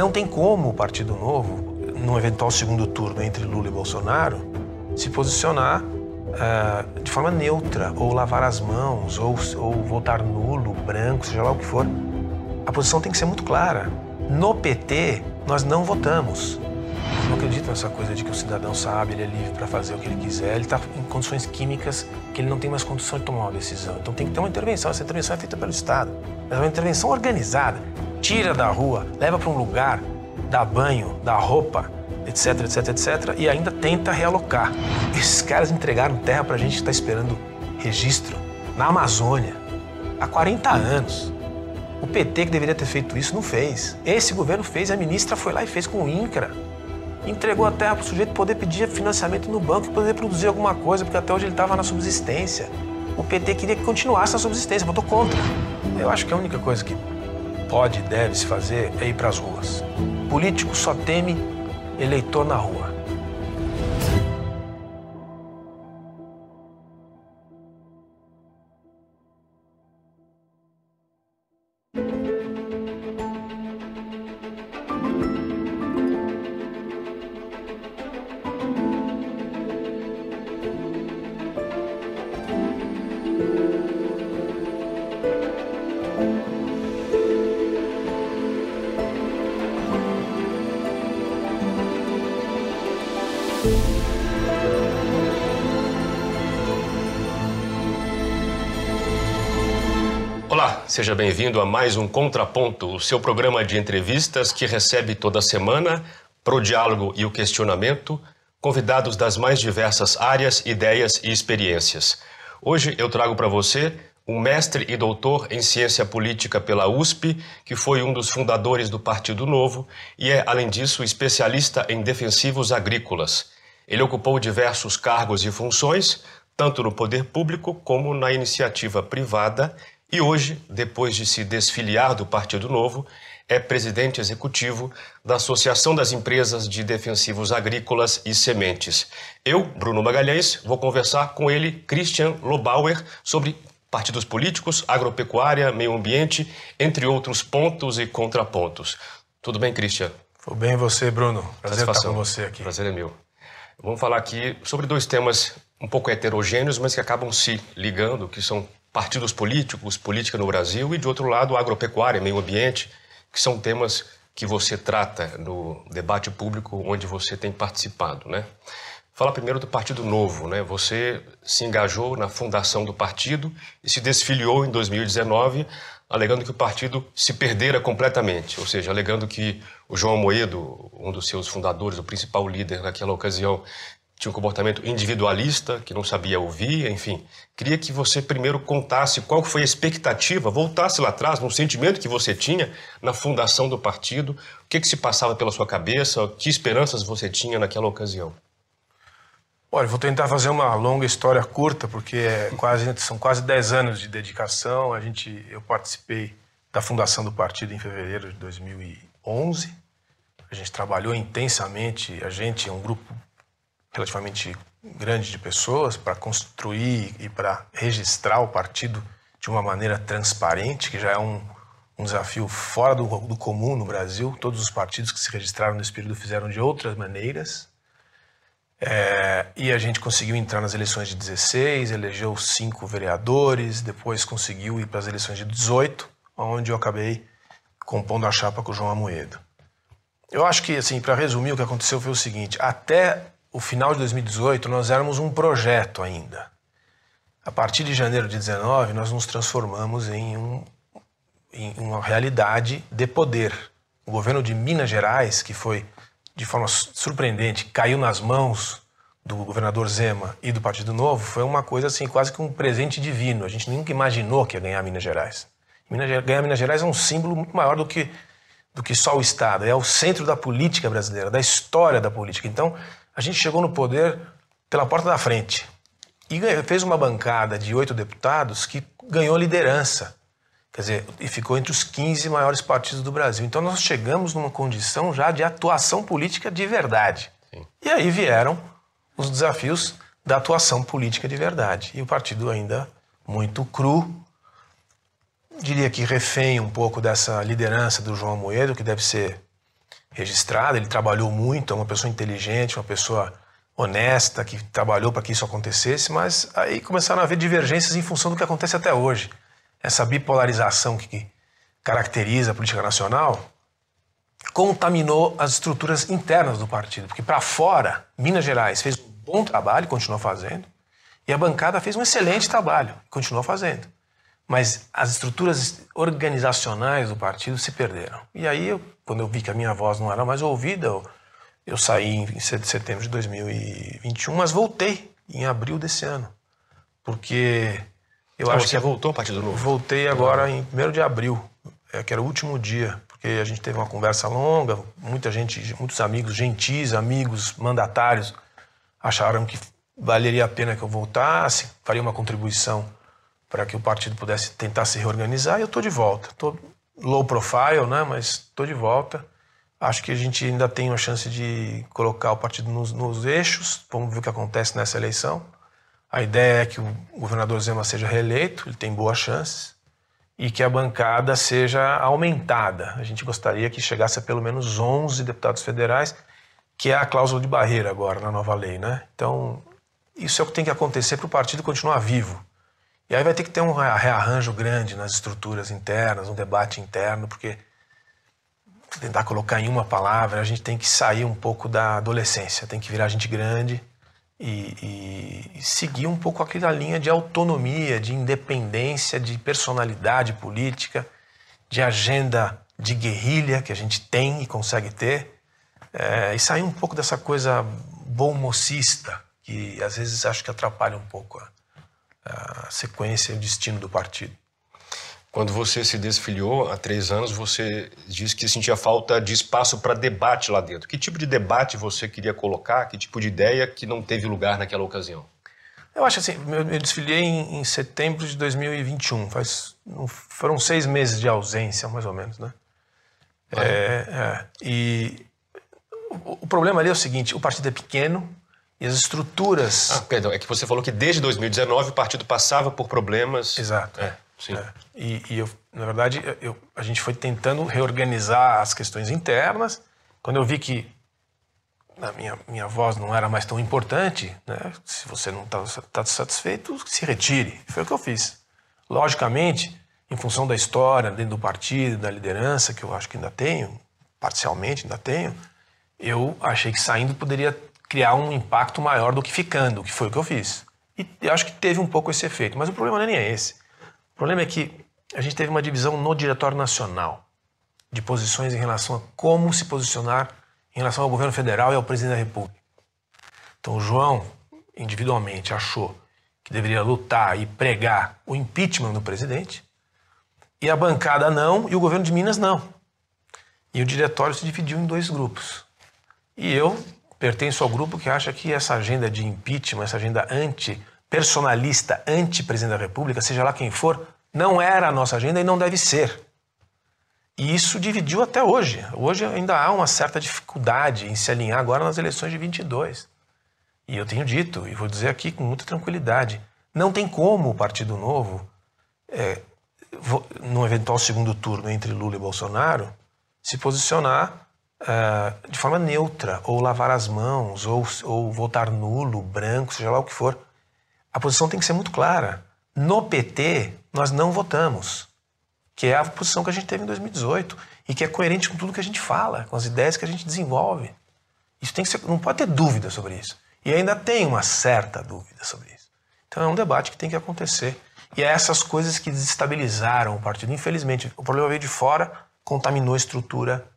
Não tem como o Partido Novo, num eventual segundo turno entre Lula e Bolsonaro, se posicionar uh, de forma neutra, ou lavar as mãos, ou, ou votar nulo, branco, seja lá o que for. A posição tem que ser muito clara. No PT, nós não votamos. Não acredito nessa coisa de que o cidadão sabe, ele é livre para fazer o que ele quiser. Ele está em condições químicas que ele não tem mais condição de tomar uma decisão. Então tem que ter uma intervenção. Essa intervenção é feita pelo Estado. É uma intervenção organizada. Tira da rua, leva para um lugar, dá banho, dá roupa, etc, etc, etc. E ainda tenta realocar. Esses caras entregaram terra para a gente que está esperando registro na Amazônia há 40 anos. O PT que deveria ter feito isso não fez. Esse governo fez, a ministra foi lá e fez com o INCRA. Entregou a terra para o sujeito poder pedir financiamento no banco e poder produzir alguma coisa, porque até hoje ele estava na subsistência. O PT queria que continuasse na subsistência, votou contra. Eu acho que a única coisa que pode e deve se fazer é ir para as ruas. Político só teme eleitor na rua. Seja bem-vindo a mais um Contraponto, o seu programa de entrevistas que recebe toda semana, para o diálogo e o questionamento, convidados das mais diversas áreas, ideias e experiências. Hoje eu trago para você um mestre e doutor em ciência política pela USP, que foi um dos fundadores do Partido Novo e é, além disso, especialista em defensivos agrícolas. Ele ocupou diversos cargos e funções, tanto no poder público como na iniciativa privada, e hoje, depois de se desfiliar do Partido Novo, é presidente executivo da Associação das Empresas de Defensivos Agrícolas e Sementes. Eu, Bruno Magalhães, vou conversar com ele, Christian Lobauer, sobre partidos políticos, agropecuária, meio ambiente, entre outros pontos e contrapontos. Tudo bem, Christian? Tudo bem você, Bruno. Prazer estar com você aqui. Prazer é meu. Vamos falar aqui sobre dois temas um pouco heterogêneos, mas que acabam se ligando, que são partidos políticos, política no Brasil, e de outro lado, agropecuária, meio ambiente, que são temas que você trata no debate público onde você tem participado, né? Fala primeiro do Partido Novo, né? Você se engajou na fundação do partido e se desfiliou em 2019, alegando que o partido se perdera completamente, ou seja, alegando que o João Moedo, um dos seus fundadores, o principal líder naquela ocasião, tinha um comportamento individualista, que não sabia ouvir, enfim. Queria que você primeiro contasse qual foi a expectativa, voltasse lá atrás, no sentimento que você tinha na fundação do partido, o que, que se passava pela sua cabeça, que esperanças você tinha naquela ocasião. Olha, vou tentar fazer uma longa história curta, porque é quase, são quase 10 anos de dedicação. A gente, eu participei da fundação do partido em fevereiro de 2011. A gente trabalhou intensamente, a gente é um grupo relativamente grande de pessoas para construir e para registrar o partido de uma maneira transparente, que já é um, um desafio fora do, do, comum no Brasil. Todos os partidos que se registraram nesse período fizeram de outras maneiras. É, e a gente conseguiu entrar nas eleições de 16, elegeu cinco vereadores, depois conseguiu ir para as eleições de 18, onde eu acabei compondo a chapa com o João Amoedo. Eu acho que, assim, para resumir, o que aconteceu foi o seguinte: até o final de 2018, nós éramos um projeto ainda. A partir de janeiro de 19, nós nos transformamos em, um, em uma realidade de poder. O governo de Minas Gerais, que foi de forma surpreendente, caiu nas mãos do governador Zema e do Partido Novo, foi uma coisa assim, quase que um presente divino. A gente nunca imaginou que ia ganhar Minas Gerais. Minas, ganhar Minas Gerais é um símbolo muito maior do que, do que só o Estado, é o centro da política brasileira, da história da política. Então, a gente chegou no poder pela porta da frente e fez uma bancada de oito deputados que ganhou liderança. Quer dizer, e ficou entre os 15 maiores partidos do Brasil. Então nós chegamos numa condição já de atuação política de verdade. Sim. E aí vieram os desafios da atuação política de verdade. E o partido ainda muito cru, diria que refém um pouco dessa liderança do João Moedo, que deve ser registrada. Ele trabalhou muito, é uma pessoa inteligente, uma pessoa honesta, que trabalhou para que isso acontecesse, mas aí começaram a haver divergências em função do que acontece até hoje. Essa bipolarização que caracteriza a política nacional contaminou as estruturas internas do partido, porque para fora, Minas Gerais fez um bom trabalho, continuou fazendo, e a bancada fez um excelente trabalho, continuou fazendo. Mas as estruturas organizacionais do partido se perderam. E aí, eu, quando eu vi que a minha voz não era mais ouvida, eu, eu saí em setembro de 2021, mas voltei em abril desse ano. Porque eu ah, acho você que. voltou a Partido Novo? Voltei agora em 1 de abril, é, que era o último dia, porque a gente teve uma conversa longa, muita gente, muitos amigos gentis, amigos, mandatários, acharam que valeria a pena que eu voltasse, faria uma contribuição para que o partido pudesse tentar se reorganizar e eu estou de volta. Estou low profile, né, mas estou de volta. Acho que a gente ainda tem uma chance de colocar o partido nos, nos, eixos. Vamos ver o que acontece nessa eleição. A ideia é que o governador Zema seja reeleito, ele tem boas chances, e que a bancada seja aumentada. A gente gostaria que chegasse a pelo menos 11 deputados federais, que é a cláusula de barreira agora na nova lei. Né? Então, isso é o que tem que acontecer para o partido continuar vivo. E aí vai ter que ter um rearranjo grande nas estruturas internas, um debate interno, porque tentar colocar em uma palavra, a gente tem que sair um pouco da adolescência, tem que virar gente grande e, e, seguir um pouco aquela linha de autonomia, de independência, de personalidade política, de agenda de guerrilha que a gente tem e consegue ter, é, e sair um pouco dessa coisa bom mocista, que às vezes acho que atrapalha um pouco a, a sequência e o destino do partido. Quando você se desfiliou há três anos, você disse que sentia falta de espaço para debate lá dentro. Que tipo de debate você queria colocar? Que tipo de ideia que não teve lugar naquela ocasião? Eu acho assim, eu, eu desfiliei em, em, setembro de 2021. Faz, foram seis meses de ausência, mais ou menos, né? Ah, é, é, e o, o problema ali é o seguinte: o partido é pequeno, e as estruturas. Ah, perdão, é que você falou que desde 2019 o partido passava por problemas. Exato. É, sim. É. E, e, eu, na verdade, eu, a gente foi tentando reorganizar as questões internas. Quando eu vi que a minha, minha voz não era mais tão importante, né? se você não está tá satisfeito, se retire. Foi o que eu fiz. Logicamente, em função da história dentro do partido, da liderança, que eu acho que ainda tenho, parcialmente ainda tenho, eu achei que saindo poderia criar um impacto maior do que ficando, que foi o que eu fiz. E eu acho que teve um pouco esse efeito, mas o problema não é esse. O problema é que a gente teve uma divisão no Diretório Nacional de posições em relação a como se posicionar em relação ao governo federal e ao presidente da República. Então o João, individualmente, achou que deveria lutar e pregar o impeachment do presidente, e a bancada não, e o governo de Minas não. E o diretório se dividiu em dois grupos. E eu pertenço ao grupo que acha que essa agenda de impeachment, essa agenda anti-personalista, anti-presidente da República, seja lá quem for, não era a nossa agenda e não deve ser. E isso dividiu até hoje. Hoje ainda há uma certa dificuldade em se alinhar agora nas eleições de 22. E eu tenho dito, e vou dizer aqui com muita tranquilidade, não tem como o Partido Novo, é, no eventual segundo turno entre Lula e Bolsonaro, se posicionar uh, de forma neutra, ou lavar as mãos, ou, ou votar nulo, branco, seja lá o que for. A posição tem que ser muito clara. No PT, nós não votamos, que é a posição que a gente teve em 2018 e que é coerente com tudo que a gente fala, com as ideias que a gente desenvolve. Isso tem que ser, não pode ter dúvida sobre isso. E ainda tem uma certa dúvida sobre isso. Então é um debate que tem que acontecer. E é essas coisas que desestabilizaram o partido. Infelizmente, o problema veio de fora, contaminou a estrutura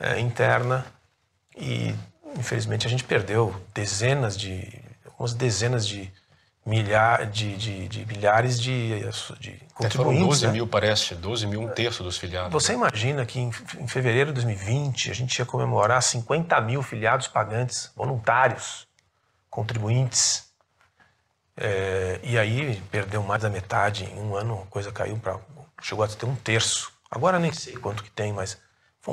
é, interna e infelizmente a gente perdeu dezenas de algumas dezenas de milhares de, de, de milhares de, de contribuintes. Foram 12 né? mil, parece, 12 mil, um terço dos filiados. Você imagina que em, em, fevereiro de 2020 a gente ia comemorar 50 mil filiados pagantes, voluntários, contribuintes. É, e aí perdeu mais da metade em um ano, a coisa caiu para. chegou a ter um terço. Agora nem sei quanto que tem, mas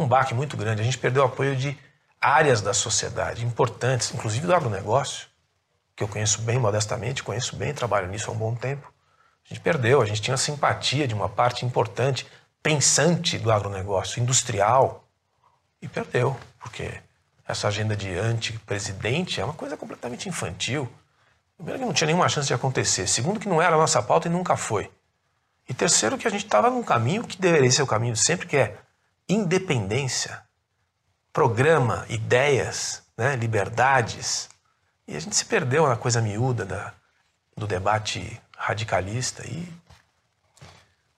um baque muito grande. A gente perdeu o apoio de áreas da sociedade importantes, inclusive do agronegócio, que eu conheço bem modestamente, conheço bem, trabalho nisso há um bom tempo. A gente perdeu, a gente tinha simpatia de uma parte importante, pensante do agronegócio, industrial, E perdeu, porque essa agenda de anti-presidente é uma coisa completamente infantil. Primeiro, que não tinha nenhuma chance de acontecer. Segundo, que não era a nossa pauta e nunca foi. E terceiro, que a gente estava num caminho que deveria ser o caminho sempre, que é independência, programa, ideias, né, liberdades. E a gente se perdeu na coisa miúda da, do debate radicalista e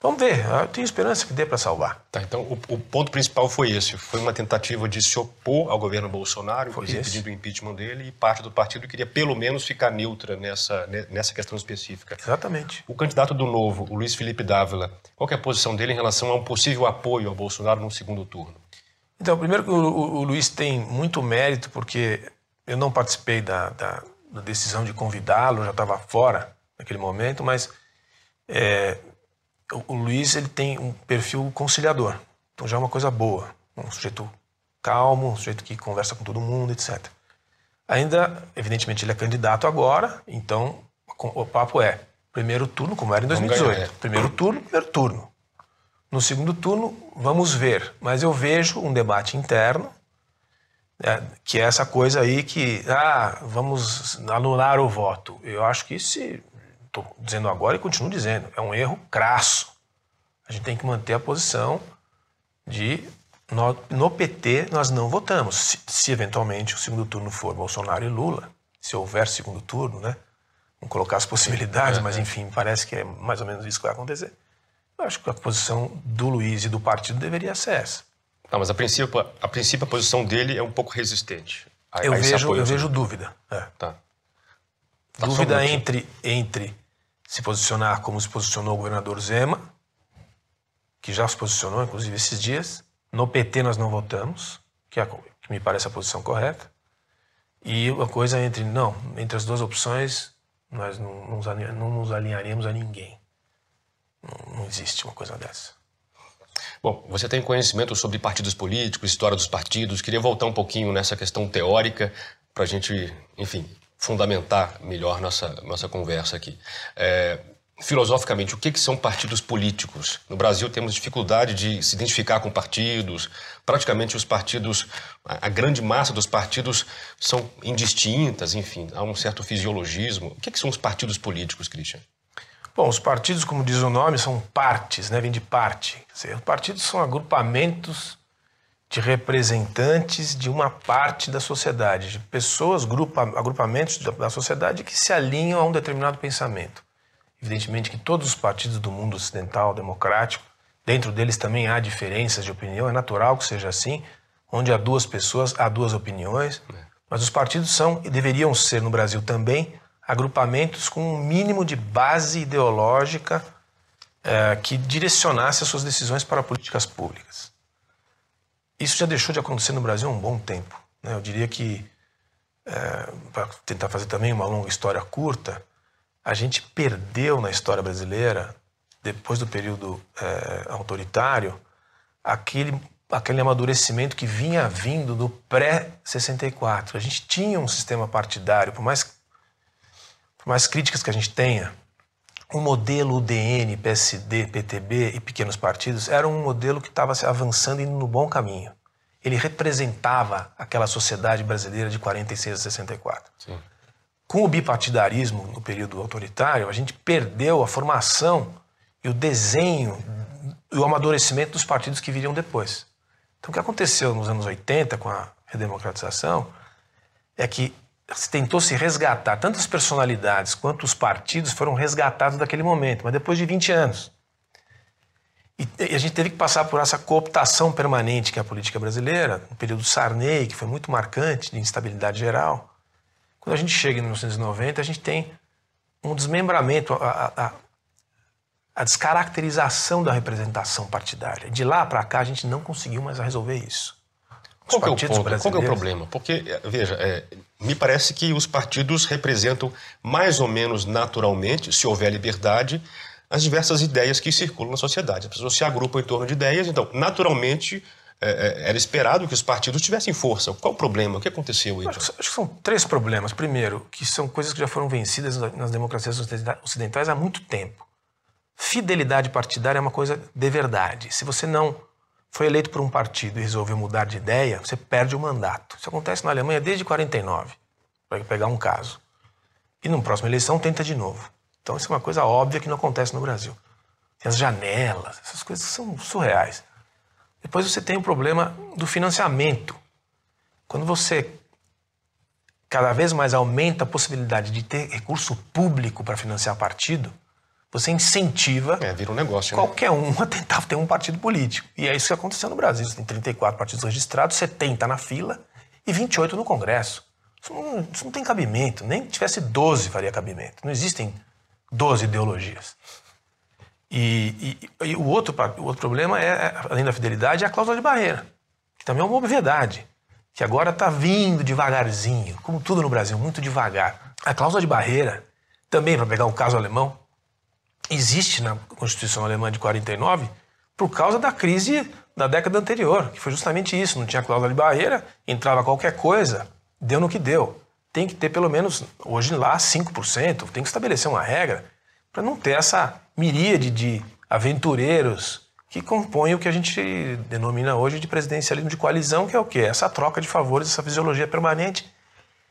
Vamos ver, eu tenho esperança que dê para salvar. Tá, então o, o, ponto principal foi esse: foi uma tentativa de se opor ao governo Bolsonaro, foi inclusive pedindo o impeachment dele, e parte do partido queria pelo menos ficar neutra nessa, nessa questão específica. Exatamente. O candidato do Novo, o Luiz Felipe Dávila, qual é a posição dele em relação a um possível apoio ao Bolsonaro no segundo turno? Então, primeiro, o, o, o Luiz tem muito mérito, porque eu não participei da, da, da decisão de convidá-lo, já estava fora naquele momento, mas. É, o Luiz ele tem um perfil conciliador, então já é uma coisa boa, um sujeito calmo, um sujeito que conversa com todo mundo, etc. Ainda, evidentemente, ele é candidato agora, então o papo é primeiro turno, como era em 2018. Primeiro turno, primeiro turno. No segundo turno, vamos ver. Mas eu vejo um debate interno, né, que é essa coisa aí que, ah, vamos anular o voto. Eu acho que se estou dizendo agora e continuo dizendo, é um erro crasso. A gente tem que manter a posição de no, no PT nós não votamos. Se, se, eventualmente o segundo turno for Bolsonaro e Lula, se houver segundo turno, né? Vamos colocar as possibilidades, é, mas é. enfim, parece que é mais ou menos isso que vai acontecer. Eu acho que a posição do Luiz e do partido deveria ser essa. Não, mas a princípio, a princípio a posição dele é um pouco resistente. A, eu, a vejo, eu vejo dúvida. É. Tá. Tá dúvida entre, entre se posicionar como se posicionou o governador Zema, que já se posicionou, inclusive, esses dias. No PT nós não votamos, que, é, que me parece a posição correta. E uma coisa entre, não, entre as duas opções, nós não, não nos alinharemos a ninguém. Não, não existe uma coisa dessa. Bom, você tem conhecimento sobre partidos políticos, história dos partidos. Queria voltar um pouquinho nessa questão teórica para a gente, enfim, fundamentar melhor nossa, nossa conversa aqui. É, filosoficamente, o que, que são partidos políticos? No Brasil temos dificuldade de se identificar com partidos, praticamente os partidos, a grande massa dos partidos são indistintas, enfim, há um certo fisiologismo. O que, que são os partidos políticos, Christian? Bom, os partidos, como diz o nome, são partes, né? vem de parte. Os partidos são agrupamentos de representantes de uma parte da sociedade, de pessoas, grupa, agrupamentos da sociedade que se alinham a um determinado pensamento. Evidentemente que todos os partidos do mundo ocidental democrático, dentro deles também há diferenças de opinião, é natural que seja assim, onde há duas pessoas, há duas opiniões, mas os partidos são e deveriam ser no Brasil também agrupamentos com um mínimo de base ideológica é, que direcionasse as suas decisões para políticas públicas. Isso já deixou de acontecer no Brasil há um bom tempo. Né? Eu diria que, é, para tentar fazer também uma longa história curta, a gente perdeu na história brasileira, depois do período é, autoritário, aquele, aquele amadurecimento que vinha vindo do pré-64. A gente tinha um sistema partidário, por mais, por mais críticas que a gente tenha, o modelo UDN, PSD, PTB e pequenos partidos era um modelo que estava avançando e indo no bom caminho. Ele representava aquela sociedade brasileira de 46 a 64. Sim. Com o bipartidarismo no período autoritário, a gente perdeu a formação e o desenho e o amadurecimento dos partidos que viriam depois. Então, o que aconteceu nos anos 80 com a redemocratização é que tentou se resgatar, tanto as personalidades quanto os partidos foram resgatados daquele momento, mas depois de 20 anos. E a gente teve que passar por essa cooptação permanente que é a política brasileira, no período Sarney, que foi muito marcante, de instabilidade geral. Quando a gente chega em 1990, a gente tem um desmembramento, a, a, a descaracterização da representação partidária. De lá para cá, a gente não conseguiu mais resolver isso. Qual é, o ponto? Qual é o problema? Porque, veja, é, me parece que os partidos representam mais ou menos naturalmente, se houver liberdade, as diversas ideias que circulam na sociedade. As pessoas se agrupam em torno de ideias, então, naturalmente, é, é era esperado que os partidos tivessem força. Qual o problema? O que aconteceu? Acho, acho, que são três problemas. Primeiro, que são coisas que já foram vencidas nas democracias ocidentais há muito tempo. Fidelidade partidária é uma coisa de verdade. Se você não foi eleito por um partido e resolveu mudar de ideia, você perde o mandato. Isso acontece na Alemanha desde 49, para pegar um caso. E na próxima eleição tenta de novo. Então isso é uma coisa óbvia que não acontece no Brasil. Tem as janelas, essas coisas são surreais. Depois você tem o problema do financiamento. Quando você cada vez mais aumenta a possibilidade de ter recurso público para financiar partido, você incentiva é, vira um negócio, né? qualquer um a tentar ter um partido político. E é isso que aconteceu no Brasil. Você tem 34 partidos registrados, 70 na fila e 28 no Congresso. Isso não, isso não tem cabimento. Nem que tivesse 12 faria cabimento. Não existem 12 ideologias. E, e, e o, outro, o outro problema, é, além da fidelidade, é a cláusula de barreira, que também é uma obviedade, que agora está vindo devagarzinho, como tudo no Brasil, muito devagar. A cláusula de barreira, também, para pegar o caso alemão, existe na Constituição Alemã de 49 por causa da crise da década anterior, que foi justamente isso, não tinha cláusula de barreira, entrava qualquer coisa, deu no que deu. Tem que ter pelo menos, hoje lá, 5%, tem que estabelecer uma regra para não ter essa miríade de aventureiros que compõem o que a gente denomina hoje de presidencialismo de coalizão, que é o quê? Essa troca de favores, essa fisiologia permanente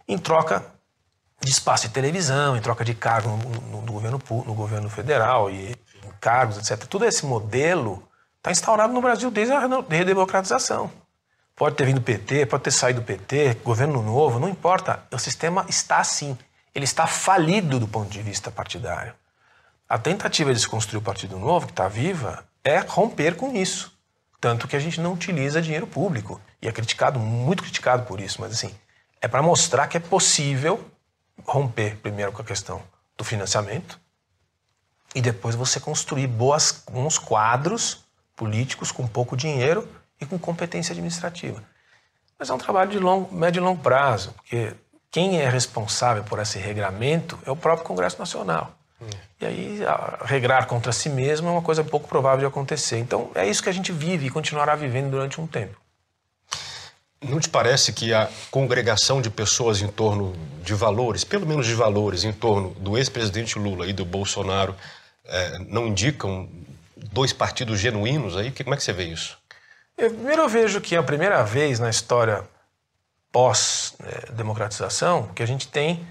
em troca de espaço de televisão, em troca de cargo no, no, no governo, no governo federal e cargos, etc. Todo esse modelo está instaurado no Brasil desde a redemocratização. Pode ter vindo do PT, pode ter saído do PT, governo novo, não importa. O sistema está assim. Ele está falido do ponto de vista partidário. A tentativa de se construir o Partido Novo, que está viva, é romper com isso. Tanto que a gente não utiliza dinheiro público. E é criticado, muito criticado por isso, mas assim, é para mostrar que é possível romper primeiro com a questão do financiamento e depois você construir boas, bons quadros políticos com pouco dinheiro e com competência administrativa. Mas é um trabalho de longo, médio e longo prazo, porque quem é responsável por esse regramento é o próprio Congresso Nacional. E aí, regrar contra si mesmo é uma coisa pouco provável de acontecer. Então, é isso que a gente vive e continuará vivendo durante um tempo. Não te parece que a congregação de pessoas em torno de valores, pelo menos de valores, em torno do ex-presidente Lula e do Bolsonaro, é, não indicam dois partidos genuínos aí? Como é que você vê isso? Eu, primeiro, eu vejo que é a primeira vez na história pós-democratização que a gente tem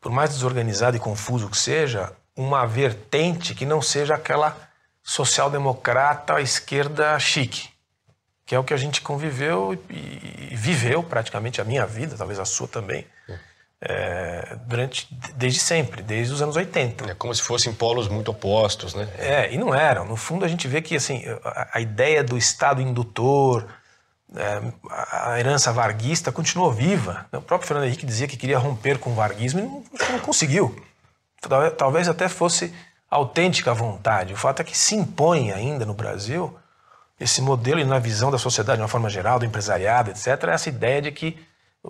por mais desorganizado e confuso que seja, uma vertente que não seja aquela social-democrata esquerda chique, que é o que a gente conviveu e, viveu praticamente a minha vida, talvez a sua também, é, durante desde sempre, desde os anos 80. É como se fossem polos muito opostos, né? É, e não eram. No fundo, a gente vê que assim a, a ideia do Estado indutor, é, a herança varguista continuou viva. O próprio Fernando Henrique dizia que queria romper com o varguismo e não, não conseguiu. Talvez até fosse autêntica vontade. O fato é que se impõe ainda no Brasil esse modelo e na visão da sociedade de uma forma geral, do empresariado, etc., essa ideia de que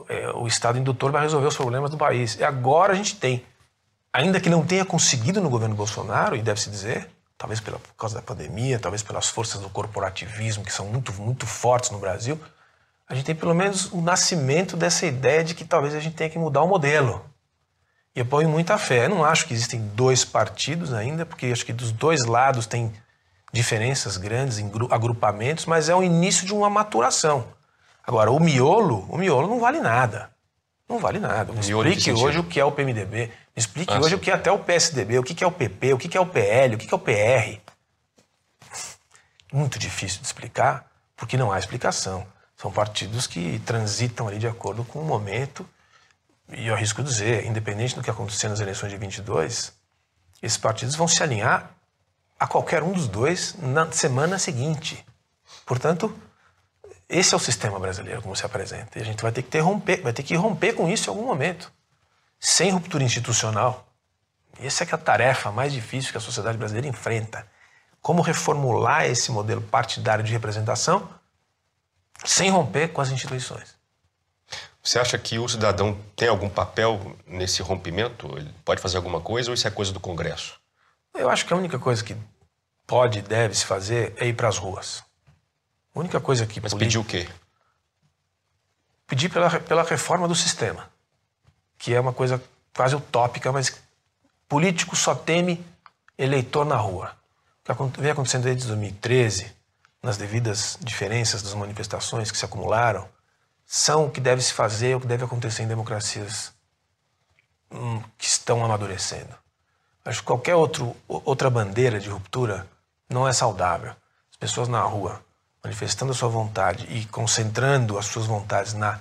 é, o Estado indutor vai resolver os problemas do país. E agora a gente tem, ainda que não tenha conseguido no governo Bolsonaro, e deve-se dizer, talvez pela, por causa da pandemia, talvez pelas forças do corporativismo que são muito, muito fortes no Brasil, a gente tem pelo menos o nascimento dessa ideia de que talvez a gente tenha que mudar o modelo. E eu ponho muita fé. Eu não acho que existem dois partidos ainda, porque acho que dos dois lados tem diferenças grandes em agrupamentos, mas é o início de uma maturação. Agora, o miolo, o miolo não vale nada. Não vale nada. Me explique hoje o que é o PMDB. Me explique ah, hoje sim. o que é até o PSDB, o que é o PP, o que é o PL, o que é o PR. Muito difícil de explicar, porque não há explicação. São partidos que transitam ali de acordo com o momento. E eu arrisco dizer, independente do que acontecer nas eleições de 22, esses partidos vão se alinhar a qualquer um dos dois na semana seguinte. Portanto, esse é o sistema brasileiro como se apresenta. E a gente vai ter que ter romper, vai ter que romper com isso em algum momento sem ruptura institucional. Essa é, é a tarefa mais difícil que a sociedade brasileira enfrenta. Como reformular esse modelo partidário de representação sem romper com as instituições. Você acha que o cidadão tem algum papel nesse rompimento? Ele pode fazer alguma coisa ou isso é coisa do Congresso? Eu acho que a única coisa que pode e deve se fazer é ir para as ruas. A única coisa que. Mas pedir o quê? Pedir pela, pela reforma do sistema que é uma coisa quase utópica, mas político só teme eleitor na rua. O que vem acontecendo desde 2013 nas devidas diferenças das manifestações que se acumularam, são o que deve se fazer, o que deve acontecer em democracias hum, que estão amadurecendo. Acho que qualquer outro, outra bandeira de ruptura não é saudável. As pessoas na rua manifestando a sua vontade e concentrando as suas vontades na,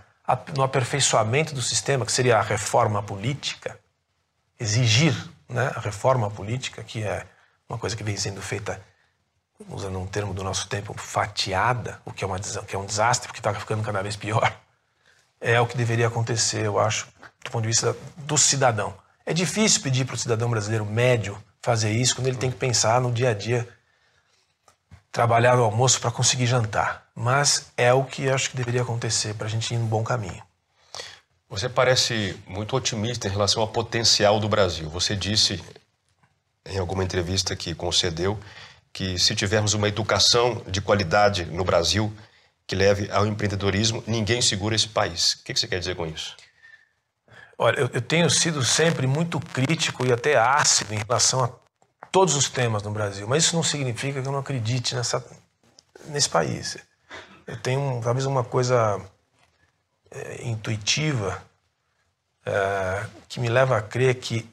no aperfeiçoamento do sistema, que seria a reforma política, exigir né, a reforma política, que é uma coisa que vem sendo feita, usando um termo do nosso tempo, fatiada, o que é, uma, que é um desastre, porque está ficando cada vez pior, é o que deveria acontecer, eu acho, do ponto de vista do cidadão. É difícil pedir para o cidadão brasileiro médio fazer isso quando ele tem que pensar no dia a dia, trabalhar no almoço para conseguir jantar. Mas é o que acho que deveria acontecer para a gente ir no bom caminho. Você parece muito otimista em relação ao potencial do Brasil. Você disse em alguma entrevista que concedeu que se tivermos uma educação de qualidade no Brasil que leve ao empreendedorismo, ninguém segura esse país. O que você quer dizer com isso? Olha, eu, tenho sido sempre muito crítico e até ácido em relação a todos os temas no Brasil, mas isso não significa que eu não acredite nessa, nesse país. Eu tenho talvez uma coisa é, intuitiva é, que me leva a crer que,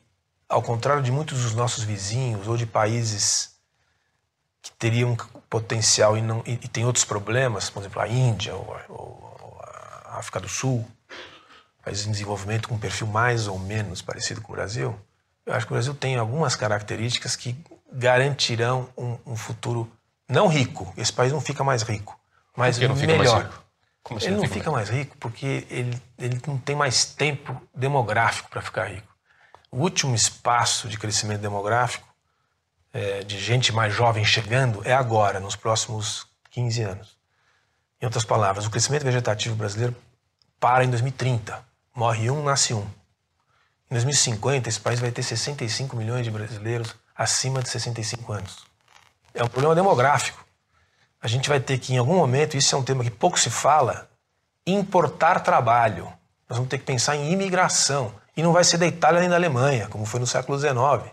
ao contrário de muitos dos nossos vizinhos ou de países que teriam potencial e, não, e, e tem outros problemas, por exemplo, a Índia ou, ou, ou a África do Sul, países em desenvolvimento com um perfil mais ou menos parecido com o Brasil, eu acho que o Brasil tem algumas características que garantirão um, um futuro não rico. Esse país não fica mais rico, mas melhor. Como ele não fica, fica mais rico porque ele, ele não tem mais tempo demográfico para ficar rico. O último espaço de crescimento demográfico, é, de gente mais jovem chegando, é agora, nos próximos 15 anos. Em outras palavras, o crescimento vegetativo brasileiro para em 2030. Morre um, nasce um. Em 2050, esse país vai ter 65 milhões de brasileiros acima de 65 anos. É um problema demográfico a gente vai ter que, em algum momento, isso é um tema que pouco se fala, importar trabalho. Nós vamos ter que pensar em imigração. E não vai ser da Itália nem da Alemanha, como foi no século XIX.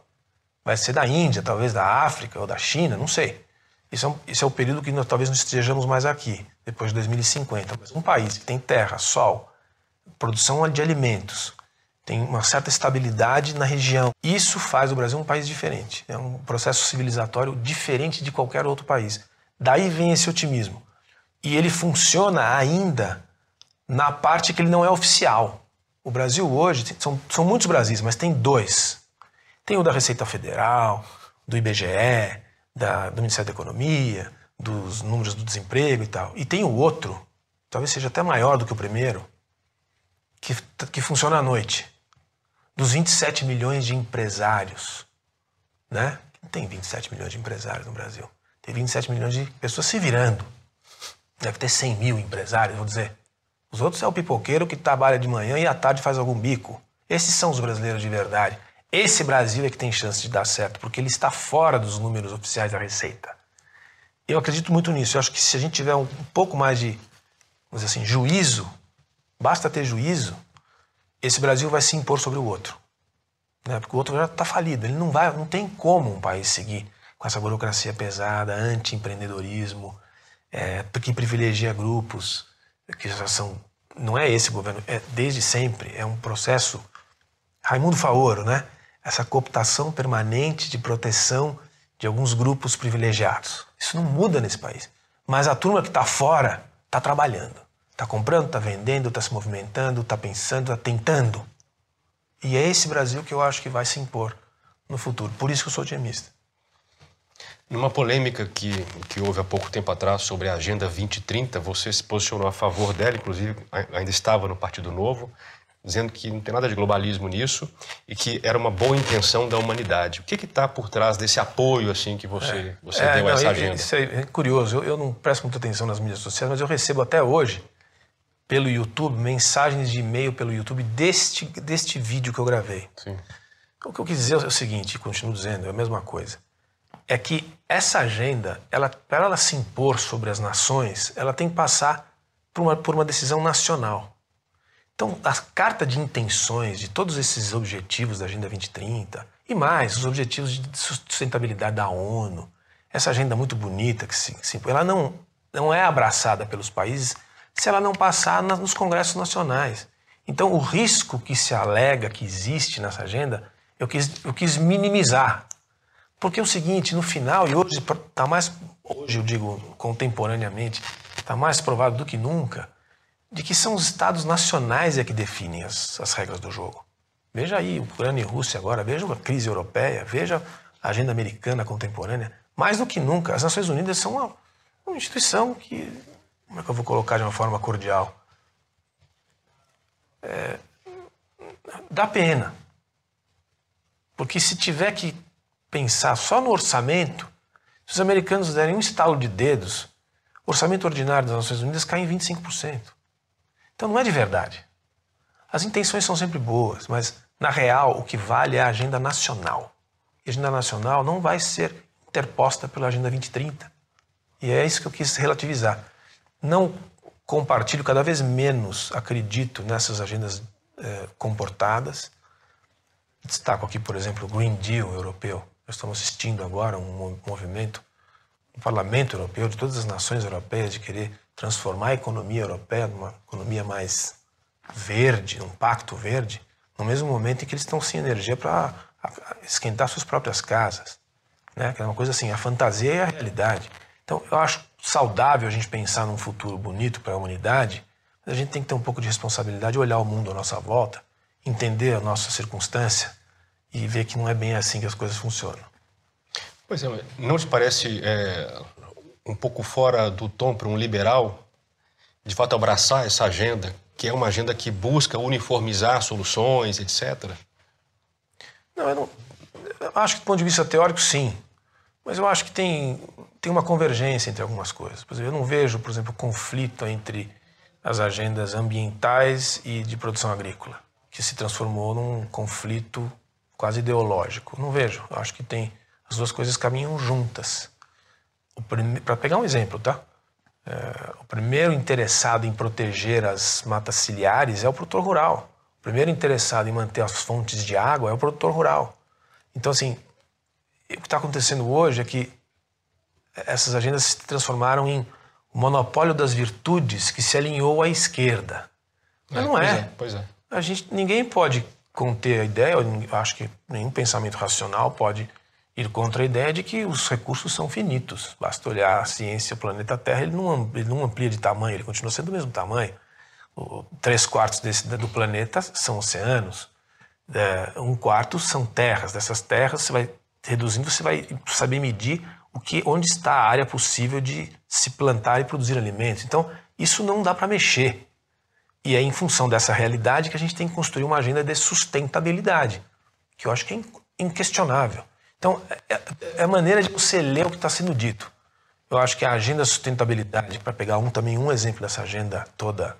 Vai ser da Índia, talvez da África ou da China, não sei. Isso é, um, é o período que nós talvez não estejamos mais aqui, depois de 2050. Mas um país que tem terra, sol, produção de alimentos, tem uma certa estabilidade na região. Isso faz o Brasil um país diferente. É um processo civilizatório diferente de qualquer outro país. Daí vem esse otimismo. E ele funciona ainda na parte que ele não é oficial. O Brasil hoje, são, são muitos Brasis, mas tem dois. Tem o da Receita Federal, do IBGE, da, do Ministério da Economia, dos números do desemprego e tal. E tem o outro, talvez seja até maior do que o primeiro, que, que funciona à noite. Dos 27 milhões de empresários. Né? Tem 27 milhões de empresários no Brasil. Tem 27 milhões de pessoas se virando. Deve ter 100 mil empresários, vou dizer. Os outros é o pipoqueiro que trabalha de manhã e à tarde faz algum bico. Esses são os brasileiros de verdade. Esse Brasil é que tem chance de dar certo, porque ele está fora dos números oficiais da Receita. Eu acredito muito nisso. Eu acho que se a gente tiver um pouco mais de, vamos dizer assim, juízo, basta ter juízo, esse Brasil vai se impor sobre o outro. Né? Porque o outro já está falido. Ele não vai, não tem como um país seguir com essa burocracia pesada, anti-empreendedorismo, é, que privilegia grupos que já são. Não é esse governo, é desde sempre, é um processo. Raimundo Faoro, né? Essa cooptação permanente de proteção de alguns grupos privilegiados. Isso não muda nesse país. Mas a turma que está fora está trabalhando. Está comprando, está vendendo, está se movimentando, está pensando, está tentando. E é esse Brasil que eu acho que vai se impor no futuro. Por isso que eu sou otimista. Numa polêmica que, que houve há pouco tempo atrás sobre a Agenda 2030, você se posicionou a favor dela, inclusive ainda estava no Partido Novo, dizendo que não tem nada de globalismo nisso e que era uma boa intenção da humanidade. O que está por trás desse apoio assim que você, é, você é, deu a essa agenda? Isso é curioso. Eu, eu, não presto muita atenção nas mídias sociais, mas eu recebo até hoje, pelo YouTube, mensagens de e-mail pelo YouTube deste, deste vídeo que eu gravei. Sim. O que eu quis dizer é o seguinte, e continuo dizendo, é a mesma coisa é que essa agenda, ela, para ela se impor sobre as nações, ela tem que passar por uma, por uma decisão nacional. Então, a carta de intenções de todos esses objetivos da Agenda 2030 e mais, os objetivos de sustentabilidade da ONU, essa agenda muito bonita, que se, se, ela não, não é abraçada pelos países se ela não passar nos congressos nacionais. Então, o risco que se alega que existe nessa agenda, eu quis, eu quis minimizar. Porque é o seguinte, no final, e hoje está mais, hoje eu digo contemporaneamente, está mais provado do que nunca, de que são os estados nacionais é que definem as, as regras do jogo. Veja aí Ucrânia e Rússia agora, veja a crise europeia, veja a agenda americana contemporânea. Mais do que nunca, as Nações Unidas são uma, uma instituição que, como é que eu vou colocar de uma forma cordial? É, dá pena. Porque se tiver que pensar só no orçamento, se os americanos derem um estalo de dedos, o orçamento ordinário das Nações Unidas cai em 25%. Então não é de verdade. As intenções são sempre boas, mas na real o que vale é a agenda nacional. E a agenda nacional não vai ser interposta pela Agenda 2030. E é isso que eu quis relativizar. Não compartilho cada vez menos, acredito nessas agendas eh, comportadas. Destaco aqui, por exemplo, o Green Deal europeu. Nós estamos assistindo agora um movimento no Parlamento Europeu, de todas as nações europeias, de querer transformar a economia europeia numa economia mais verde, um pacto verde, no mesmo momento em que eles estão sem energia para esquentar suas próprias casas. Né? É uma coisa assim, a fantasia e a realidade. Então, eu acho saudável a gente pensar num futuro bonito para a humanidade, mas a gente tem que ter um pouco de responsabilidade, olhar o mundo à nossa volta, entender a nossa circunstância e ver que não é bem assim que as coisas funcionam. Pois é, não te parece é, um pouco fora do tom para um liberal, de fato, abraçar essa agenda, que é uma agenda que busca uniformizar soluções, etc? Não, eu não. Eu acho que do ponto de vista teórico, sim. Mas eu acho que tem, tem uma convergência entre algumas coisas. Por exemplo, eu não vejo, por exemplo, conflito entre as agendas ambientais e de produção agrícola, que se transformou num conflito quase ideológico. Não vejo. Eu acho que tem as duas coisas caminham juntas. Para pegar um exemplo, tá? É, o primeiro interessado em proteger as matas ciliares é o produtor rural. O primeiro interessado em manter as fontes de água é o produtor rural. Então, assim, o que está acontecendo hoje é que essas agendas se transformaram em o monopólio das virtudes que se alinhou à esquerda. É, não é. é. Pois é. A gente, ninguém pode conter a ideia, eu acho que nenhum pensamento racional pode ir contra a ideia de que os recursos são finitos. Basta olhar a ciência, o planeta Terra, ele não, ele não amplia de tamanho, ele continua sendo do mesmo tamanho. O, três quartos desse, do planeta são oceanos, é, um quarto são terras. Dessas terras, você vai reduzindo, você vai saber medir o que, onde está a área possível de se plantar e produzir alimentos. Então, isso não dá para mexer. E é em função dessa realidade que a gente tem que construir uma agenda de sustentabilidade, que eu acho que é inquestionável. Então, é, é a maneira de você ler o que está sendo dito. Eu acho que a agenda da sustentabilidade, para pegar um também um exemplo dessa agenda toda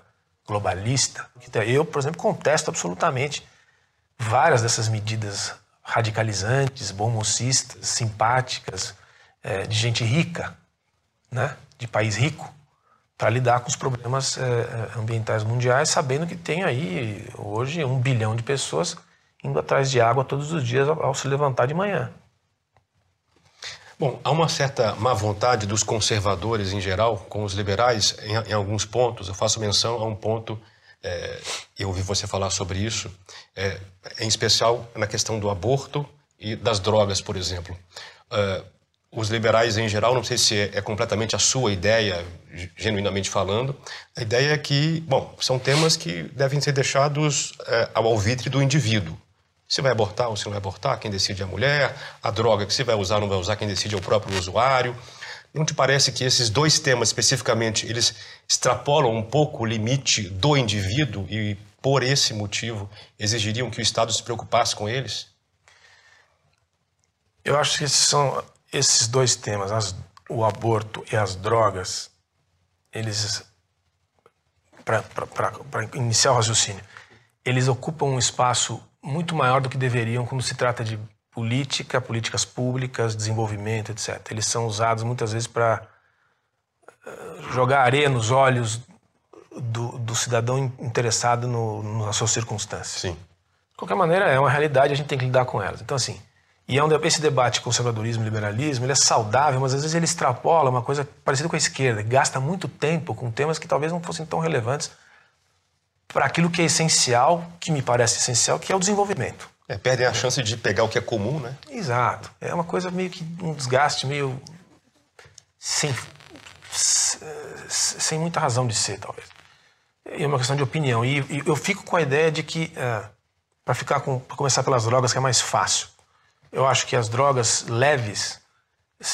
globalista, eu, por exemplo, contesto absolutamente várias dessas medidas radicalizantes, bomocistas, simpáticas, é, de gente rica, né, de país rico, para lidar com os problemas é, ambientais mundiais, sabendo que tem aí hoje um bilhão de pessoas indo atrás de água todos os dias ao, ao se levantar de manhã. Bom, há uma certa má vontade dos conservadores em geral com os liberais em, em alguns pontos. Eu faço menção a um ponto é, eu ouvi você falar sobre isso, é, em especial na questão do aborto e das drogas, por exemplo. Uh, os liberais em geral, não sei se é, é, completamente a sua ideia, genuinamente falando, a ideia é que, bom, são temas que devem ser deixados é, ao alvitre do indivíduo. Se vai abortar ou se não vai abortar, quem decide é a mulher, a droga que se vai usar ou não vai usar, quem decide é o próprio usuário. Não te parece que esses dois temas especificamente, eles extrapolam um pouco o limite do indivíduo e, por esse motivo, exigiriam que o Estado se preocupasse com eles? Eu acho que esses são esses dois temas, as, o aborto e as drogas, eles, para iniciar o raciocínio, eles ocupam um espaço muito maior do que deveriam quando se trata de política, políticas públicas, desenvolvimento, etc. Eles são usados muitas vezes para eh, jogar areia nos olhos do, do cidadão interessado no, nas suas circunstâncias. Sim. De qualquer maneira, é uma realidade, a gente tem que lidar com elas. Então, assim, E é um, esse debate conservadorismo e liberalismo, ele é saudável, mas às vezes ele extrapola uma coisa parecida com a esquerda, gasta muito tempo com temas que talvez não fossem tão relevantes para aquilo que é essencial, que me parece essencial, que é o desenvolvimento. É, perdem a chance de pegar o que é comum, né? Exato. É uma coisa meio que um desgaste meio sem, sem muita razão de ser, talvez. É uma questão de opinião. E, eu fico com a ideia de que, é, para ficar com, pra começar pelas drogas, que é mais fácil, eu acho que as drogas leves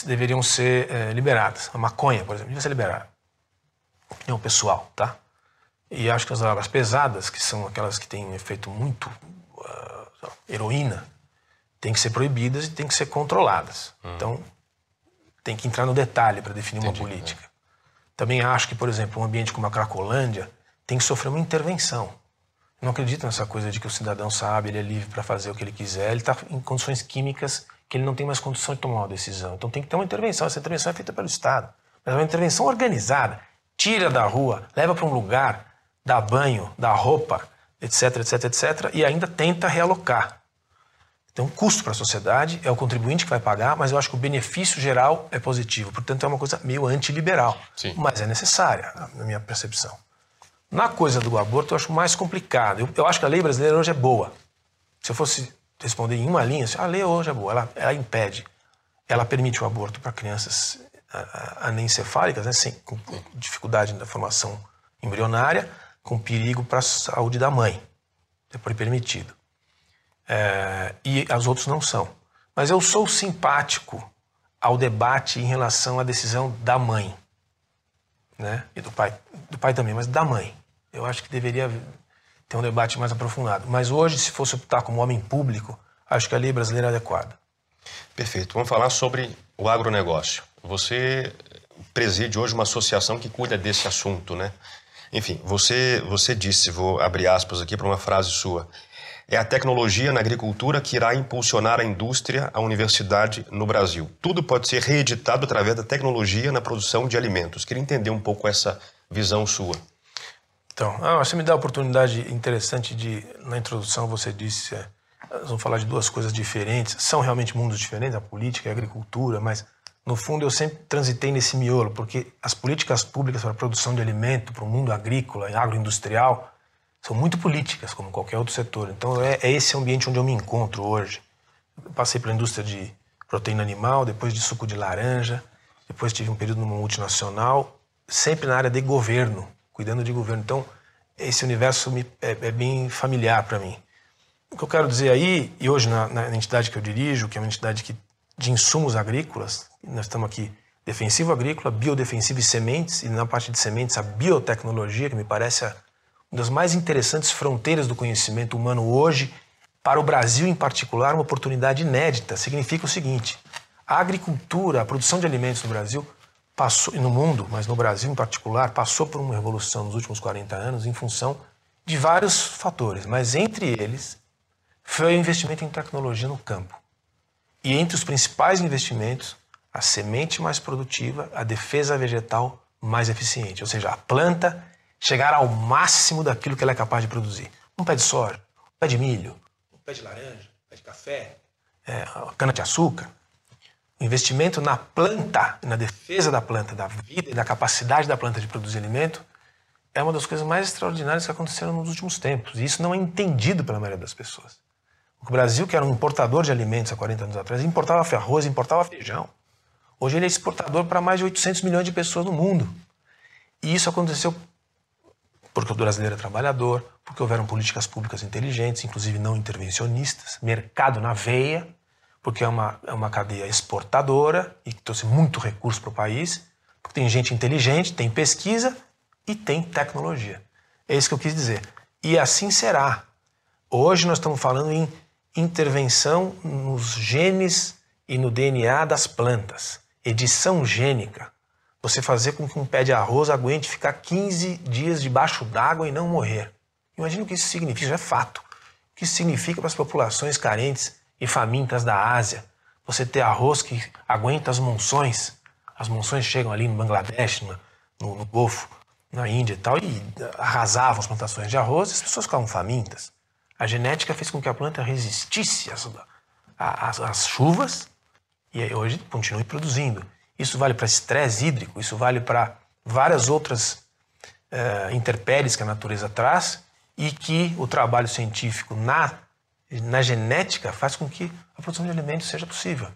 deveriam ser é, liberadas. A maconha, por exemplo, devia ser liberada. Opinião pessoal, tá? E acho que as drogas pesadas, que são aquelas que têm um efeito muito. Uh, heroína, têm que ser proibidas e têm que ser controladas. Hum. Então, tem que entrar no detalhe para definir Entendi, uma política. Né? Também acho que, por exemplo, um ambiente como a Cracolândia tem que sofrer uma intervenção. Não acredito nessa coisa de que o cidadão sabe, ele é livre para fazer o que ele quiser, ele está em condições químicas que ele não tem mais condição de tomar uma decisão. Então tem que ter uma intervenção. Essa intervenção é feita pelo Estado. Mas é uma intervenção organizada. Tira da rua, leva para um lugar, dá banho, dá roupa, etc, etc, etc, e ainda tenta realocar. Tem um custo para a sociedade, é o contribuinte que vai pagar, mas eu acho que o benefício geral é positivo. Portanto, é uma coisa meio antiliberal. Sim. Mas é necessária, na minha percepção. Na coisa do aborto, eu acho mais complicado. Eu, eu, acho que a lei brasileira hoje é boa. Se eu fosse responder em uma linha, assim, a lei hoje é boa. Ela, ela impede, ela permite o aborto para crianças anencefálicas, né, sem, com dificuldade na formação embrionária, com perigo para a saúde da mãe. Por permitido. É, e as outras não são. Mas eu sou simpático ao debate em relação à decisão da mãe. Né? E do pai, do pai também, mas da mãe. Eu acho que deveria ter um debate mais aprofundado. Mas hoje, se fosse optar como homem público, acho que a lei brasileira é adequada. Perfeito. Vamos falar sobre o agronegócio. Você preside hoje uma associação que cuida desse assunto, né? Enfim, você, você disse, vou abrir aspas aqui para uma frase sua, é a tecnologia na agricultura que irá impulsionar a indústria, a universidade no Brasil. Tudo pode ser reeditado através da tecnologia na produção de alimentos. Queria entender um pouco essa visão sua. Então, ah, você me dá a oportunidade interessante de, na introdução, você disse, é, nós vamos falar de duas coisas diferentes, são realmente mundos diferentes, a política e a agricultura, mas no fundo eu sempre transitei nesse miolo, porque as políticas públicas para a produção de alimento, para o mundo agrícola e agroindustrial, são muito políticas, como qualquer outro setor. Então é, é esse ambiente onde eu me encontro hoje. Eu passei pela indústria de proteína animal, depois de suco de laranja, depois tive um período numa multinacional, sempre na área de governo, cuidando de governo. Então, esse universo me, é, é, bem familiar para mim. O que eu quero dizer aí, e hoje na, na, entidade que eu dirijo, que é uma entidade que, de insumos agrícolas, nós estamos aqui defensivo agrícola, biodefensivo e sementes, e na parte de sementes a biotecnologia, que me parece uma das mais interessantes fronteiras do conhecimento humano hoje, para o Brasil em particular, uma oportunidade inédita. Significa o seguinte: a agricultura, a produção de alimentos no Brasil passou, e no mundo, mas no Brasil em particular, passou por uma revolução nos últimos 40 anos em função de vários fatores, mas entre eles foi o investimento em tecnologia no campo. E entre os principais investimentos, a semente mais produtiva, a defesa vegetal mais eficiente, ou seja, a planta chegar ao máximo daquilo que ela é capaz de produzir. Um pé de soja, um pé de milho, um pé de laranja, um pé de café, é, cana-de-açúcar, investimento na planta, na defesa da planta, da vida e da capacidade da planta de produzir alimento, é uma das coisas mais extraordinárias que aconteceram nos últimos tempos. E isso não é entendido pela maioria das pessoas. O Brasil, que era um importador de alimentos há 40 anos atrás, importava arroz, importava feijão. Hoje ele é exportador para mais de 800 milhões de pessoas no mundo. E isso aconteceu porque o brasileiro é trabalhador, porque houveram políticas públicas inteligentes, inclusive não intervencionistas, mercado na veia, porque é uma, é uma cadeia exportadora e que trouxe muito recurso para o país, porque tem gente inteligente, tem pesquisa e tem tecnologia. É isso que eu quis dizer. E assim será. Hoje nós estamos falando em intervenção nos genes e no DNA das plantas, edição gênica. Você fazer com que um pé de arroz aguente ficar 15 dias debaixo d'água e não morrer. Imagina o que isso significa, isso é fato. O que isso significa para as populações carentes e famintas da Ásia. Você ter arroz que aguenta as monções. As monções chegam ali no Bangladesh, no, no, no Golfo, na Índia e tal, e arrasavam as plantações de arroz e as pessoas ficavam famintas. A genética fez com que a planta resistisse as, as chuvas e hoje continue produzindo. Isso vale para estresse hídrico, isso vale para várias outras uh, intempéries que a natureza traz e que o trabalho científico na, na genética faz com que a produção de alimentos seja possível.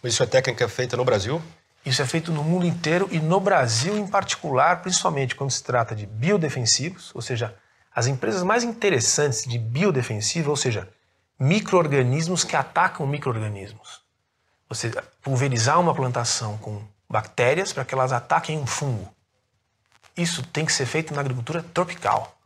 Mas isso é técnica feita no Brasil? Isso é feito no mundo inteiro e no Brasil em particular, principalmente quando se trata de biodefensivos, ou seja, as empresas mais interessantes de biodefensivo, ou seja, microorganismos que atacam microorganismos. Seja, pulverizar uma plantação com bactérias para que elas ataquem um fungo. Isso tem que ser feito na agricultura tropical.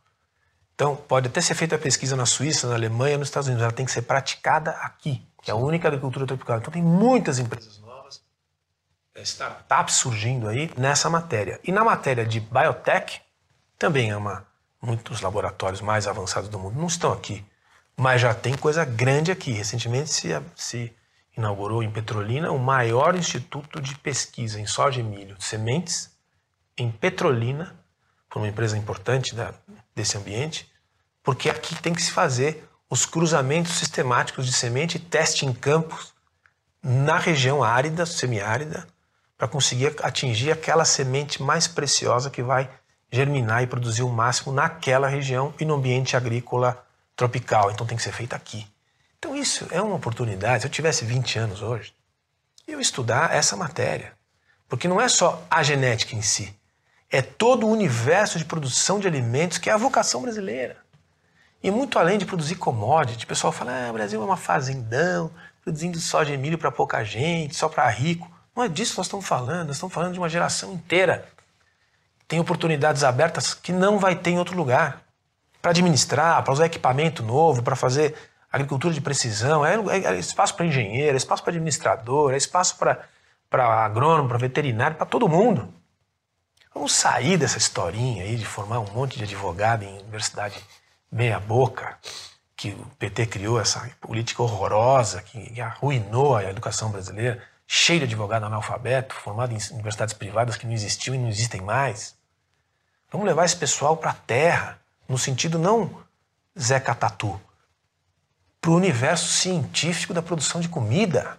Então, pode até ser feita a pesquisa na Suíça, na Alemanha, nos Estados Unidos, ela tem que ser praticada aqui, que é a única agricultura tropical. Então, tem muitas empresas novas, é, startups surgindo aí nessa matéria. E na matéria de biotech, também é uma. Muitos laboratórios mais avançados do mundo não estão aqui, mas já tem coisa grande aqui. Recentemente se, se inaugurou em Petrolina o maior instituto de pesquisa em soja e milho, sementes, em Petrolina, por uma empresa importante da, desse ambiente, porque aqui tem que se fazer os cruzamentos sistemáticos de semente e teste em campos na região árida, semiárida, para conseguir atingir aquela semente mais preciosa que vai germinar e produzir o máximo naquela região e no ambiente agrícola tropical. Então tem que ser feito aqui. Então isso é uma oportunidade. Se eu tivesse 20 anos hoje, eu estudar essa matéria. Porque não é só a genética em si, é todo o universo de produção de alimentos que é a vocação brasileira. E muito além de produzir commodity, o pessoal fala: ah, o Brasil é uma fazendão, produzindo soja e milho para pouca gente, só para rico. Não é disso que nós estamos falando, nós estamos falando de uma geração inteira. Tem oportunidades abertas que não vai ter em outro lugar. Para administrar, para usar equipamento novo, para fazer agricultura de precisão, é, é, é espaço para engenheiro, é espaço para administrador, é espaço para agrônomo, para veterinário, para todo mundo. Vamos sair dessa historinha aí de formar um monte de advogado em universidade meia boca, que o PT criou essa política horrorosa que arruinou a educação brasileira, cheio de advogado analfabeto, formado em universidades privadas que não existiam e não existem mais. Vamos levar esse pessoal para a terra, no sentido não Zé Catatu, para o universo científico da produção de comida.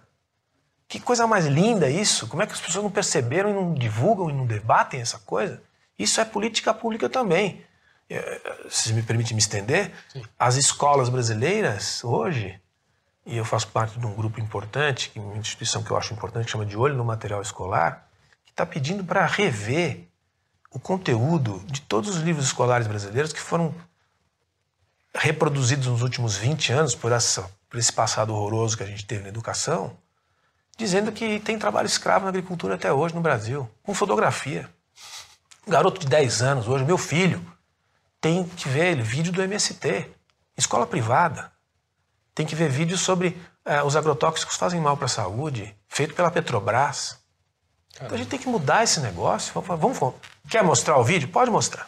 Que coisa mais linda isso! Como é que as pessoas não perceberam e não divulgam e não debatem essa coisa? Isso é política pública também. É, se me permite me estender, Sim. as escolas brasileiras hoje, e eu faço parte de um grupo importante, uma instituição que eu acho importante, que chama de Olho no Material Escolar, que está pedindo para rever o conteúdo de todos os livros escolares brasileiros que foram reproduzidos nos últimos 20 anos por, essa, por esse passado horroroso que a gente teve na educação, dizendo que tem trabalho escravo na agricultura até hoje no Brasil, com fotografia. Um garoto de 10 anos hoje, meu filho, tem que ver vídeo do MST, escola privada. Tem que ver vídeo sobre eh, os agrotóxicos fazem mal para a saúde, feito pela Petrobras. Então a gente tem que mudar esse negócio. Vamos, vamos, quer mostrar o vídeo? Pode mostrar.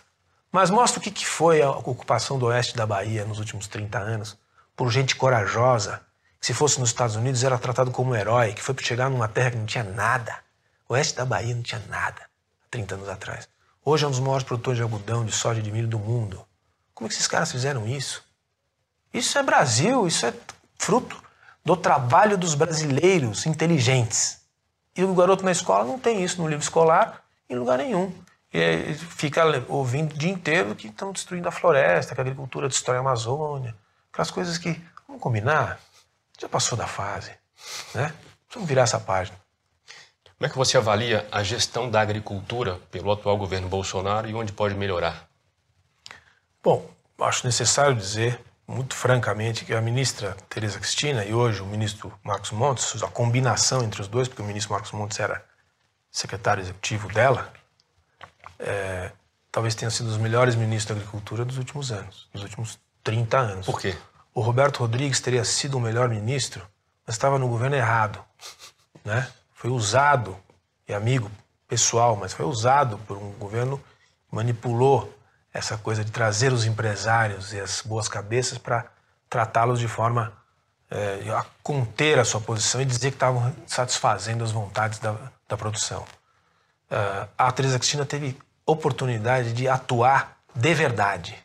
Mas mostra o que, que foi a ocupação do oeste da Bahia nos últimos 30 anos, por gente corajosa, que se fosse nos Estados Unidos era tratado como um herói, que foi para chegar numa terra que não tinha nada. O oeste da Bahia não tinha nada há 30 anos atrás. Hoje é um dos maiores produtores de algodão, de soja e de milho do mundo. Como é que esses caras fizeram isso? Isso é Brasil, isso é fruto do trabalho dos brasileiros inteligentes. E o garoto na escola não tem isso no livro escolar em lugar nenhum. E fica ouvindo o dia inteiro que estão destruindo a floresta, que a agricultura destrói a Amazônia. Aquelas coisas que, vamos combinar, já passou da fase. Né? Vamos virar essa página. Como é que você avalia a gestão da agricultura pelo atual governo Bolsonaro e onde pode melhorar? Bom, acho necessário dizer, muito francamente, que a ministra Tereza Cristina e hoje o ministro Marcos Montes, a combinação entre os dois, porque o ministro Marcos Montes era secretário executivo dela, é, talvez tenha sido os melhores ministros da agricultura dos últimos anos, dos últimos 30 anos. Por quê? O Roberto Rodrigues teria sido o melhor ministro, mas estava no governo errado, né? foi usado, e amigo pessoal, mas foi usado por um governo manipulou essa coisa de trazer os empresários e as boas cabeças para tratá-los de forma é, a conter a sua posição e dizer que estavam satisfazendo as vontades da, da produção. Uh, a Teresa Cristina teve oportunidade de atuar de verdade.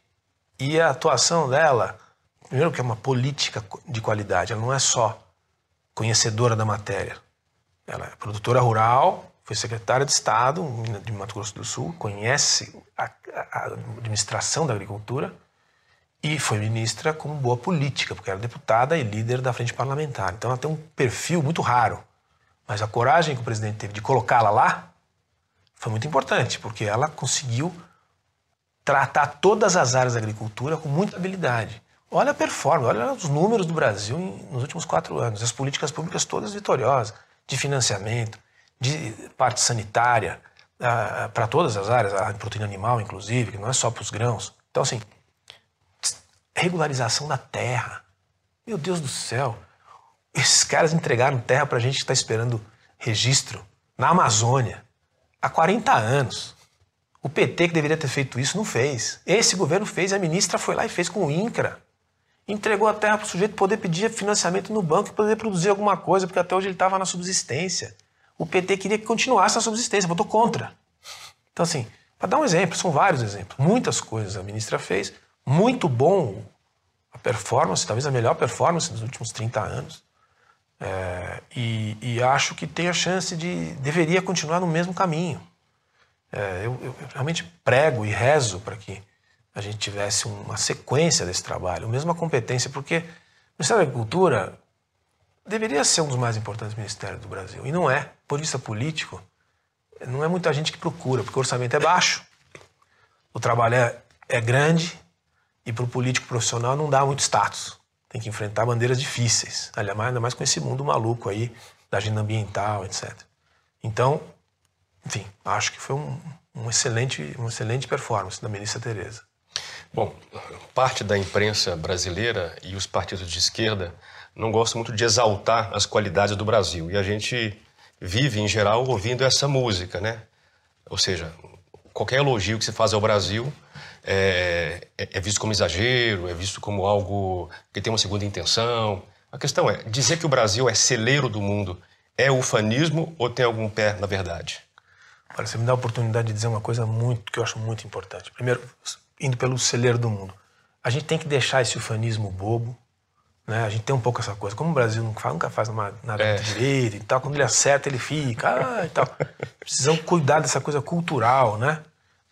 E a atuação dela, primeiro que é uma política de qualidade, ela não é só conhecedora da matéria. Ela é produtora rural, foi secretária de Estado de Mato Grosso do Sul, conhece a, a administração da agricultura e foi ministra como boa política, porque era deputada e líder da frente parlamentar. Então ela tem um perfil muito raro. Mas a coragem que o presidente teve de colocá-la lá foi muito importante, porque ela conseguiu tratar todas as áreas da agricultura com muita habilidade. Olha a performance, olha os números do Brasil nos últimos quatro anos, as políticas públicas todas vitoriosas, de financiamento, de parte sanitária, uh, para todas as áreas, a proteína animal, inclusive, que não é só para os grãos. Então, assim, regularização da terra. Meu Deus do céu. Esses caras entregaram terra para a gente que está esperando registro na Amazônia há 40 anos. O PT, que deveria ter feito isso, não fez. Esse governo fez, a ministra foi lá e fez com o INCRA. Entregou a terra para o sujeito poder pedir financiamento no banco e poder produzir alguma coisa, porque até hoje ele estava na subsistência. O PT queria que continuasse a subsistência, votou contra. Então, assim, para dar um exemplo, são vários exemplos. Muitas coisas a ministra fez. Muito bom a performance, talvez a melhor performance dos últimos 30 anos. É, e, e, acho que tem a chance de. deveria continuar no mesmo caminho. É, eu, eu, realmente prego e rezo para que a gente tivesse uma sequência desse trabalho, mesma competência, porque o Ministério da Agricultura deveria ser um dos mais importantes ministérios do Brasil, e não é. Por vista político, não é muita gente que procura, porque o orçamento é baixo, o trabalho é, é grande, e para o político profissional não dá muito status. Tem que enfrentar bandeiras difíceis, mais, ainda mais com esse mundo maluco aí da agenda ambiental, etc. Então, enfim, acho que foi um, um excelente, uma excelente performance da ministra Tereza. Bom, parte da imprensa brasileira e os partidos de esquerda não gostam muito de exaltar as qualidades do Brasil. E a gente vive, em geral, ouvindo essa música, né? Ou seja, qualquer elogio que se faz ao Brasil é, é, é, visto como exagero, é visto como algo que tem uma segunda intenção. A questão é, dizer que o Brasil é celeiro do mundo é ufanismo ou tem algum pé na verdade? Olha, você me dá a oportunidade de dizer uma coisa muito que eu acho muito importante. Primeiro, indo pelo celeiro do mundo. A gente tem que deixar esse ufanismo bobo, né? A gente tem um pouco essa coisa. Como o Brasil nunca faz, nunca faz nada é. direito e tal, quando ele acerta ele fica ah, e tal. Precisamos cuidar dessa coisa cultural, né?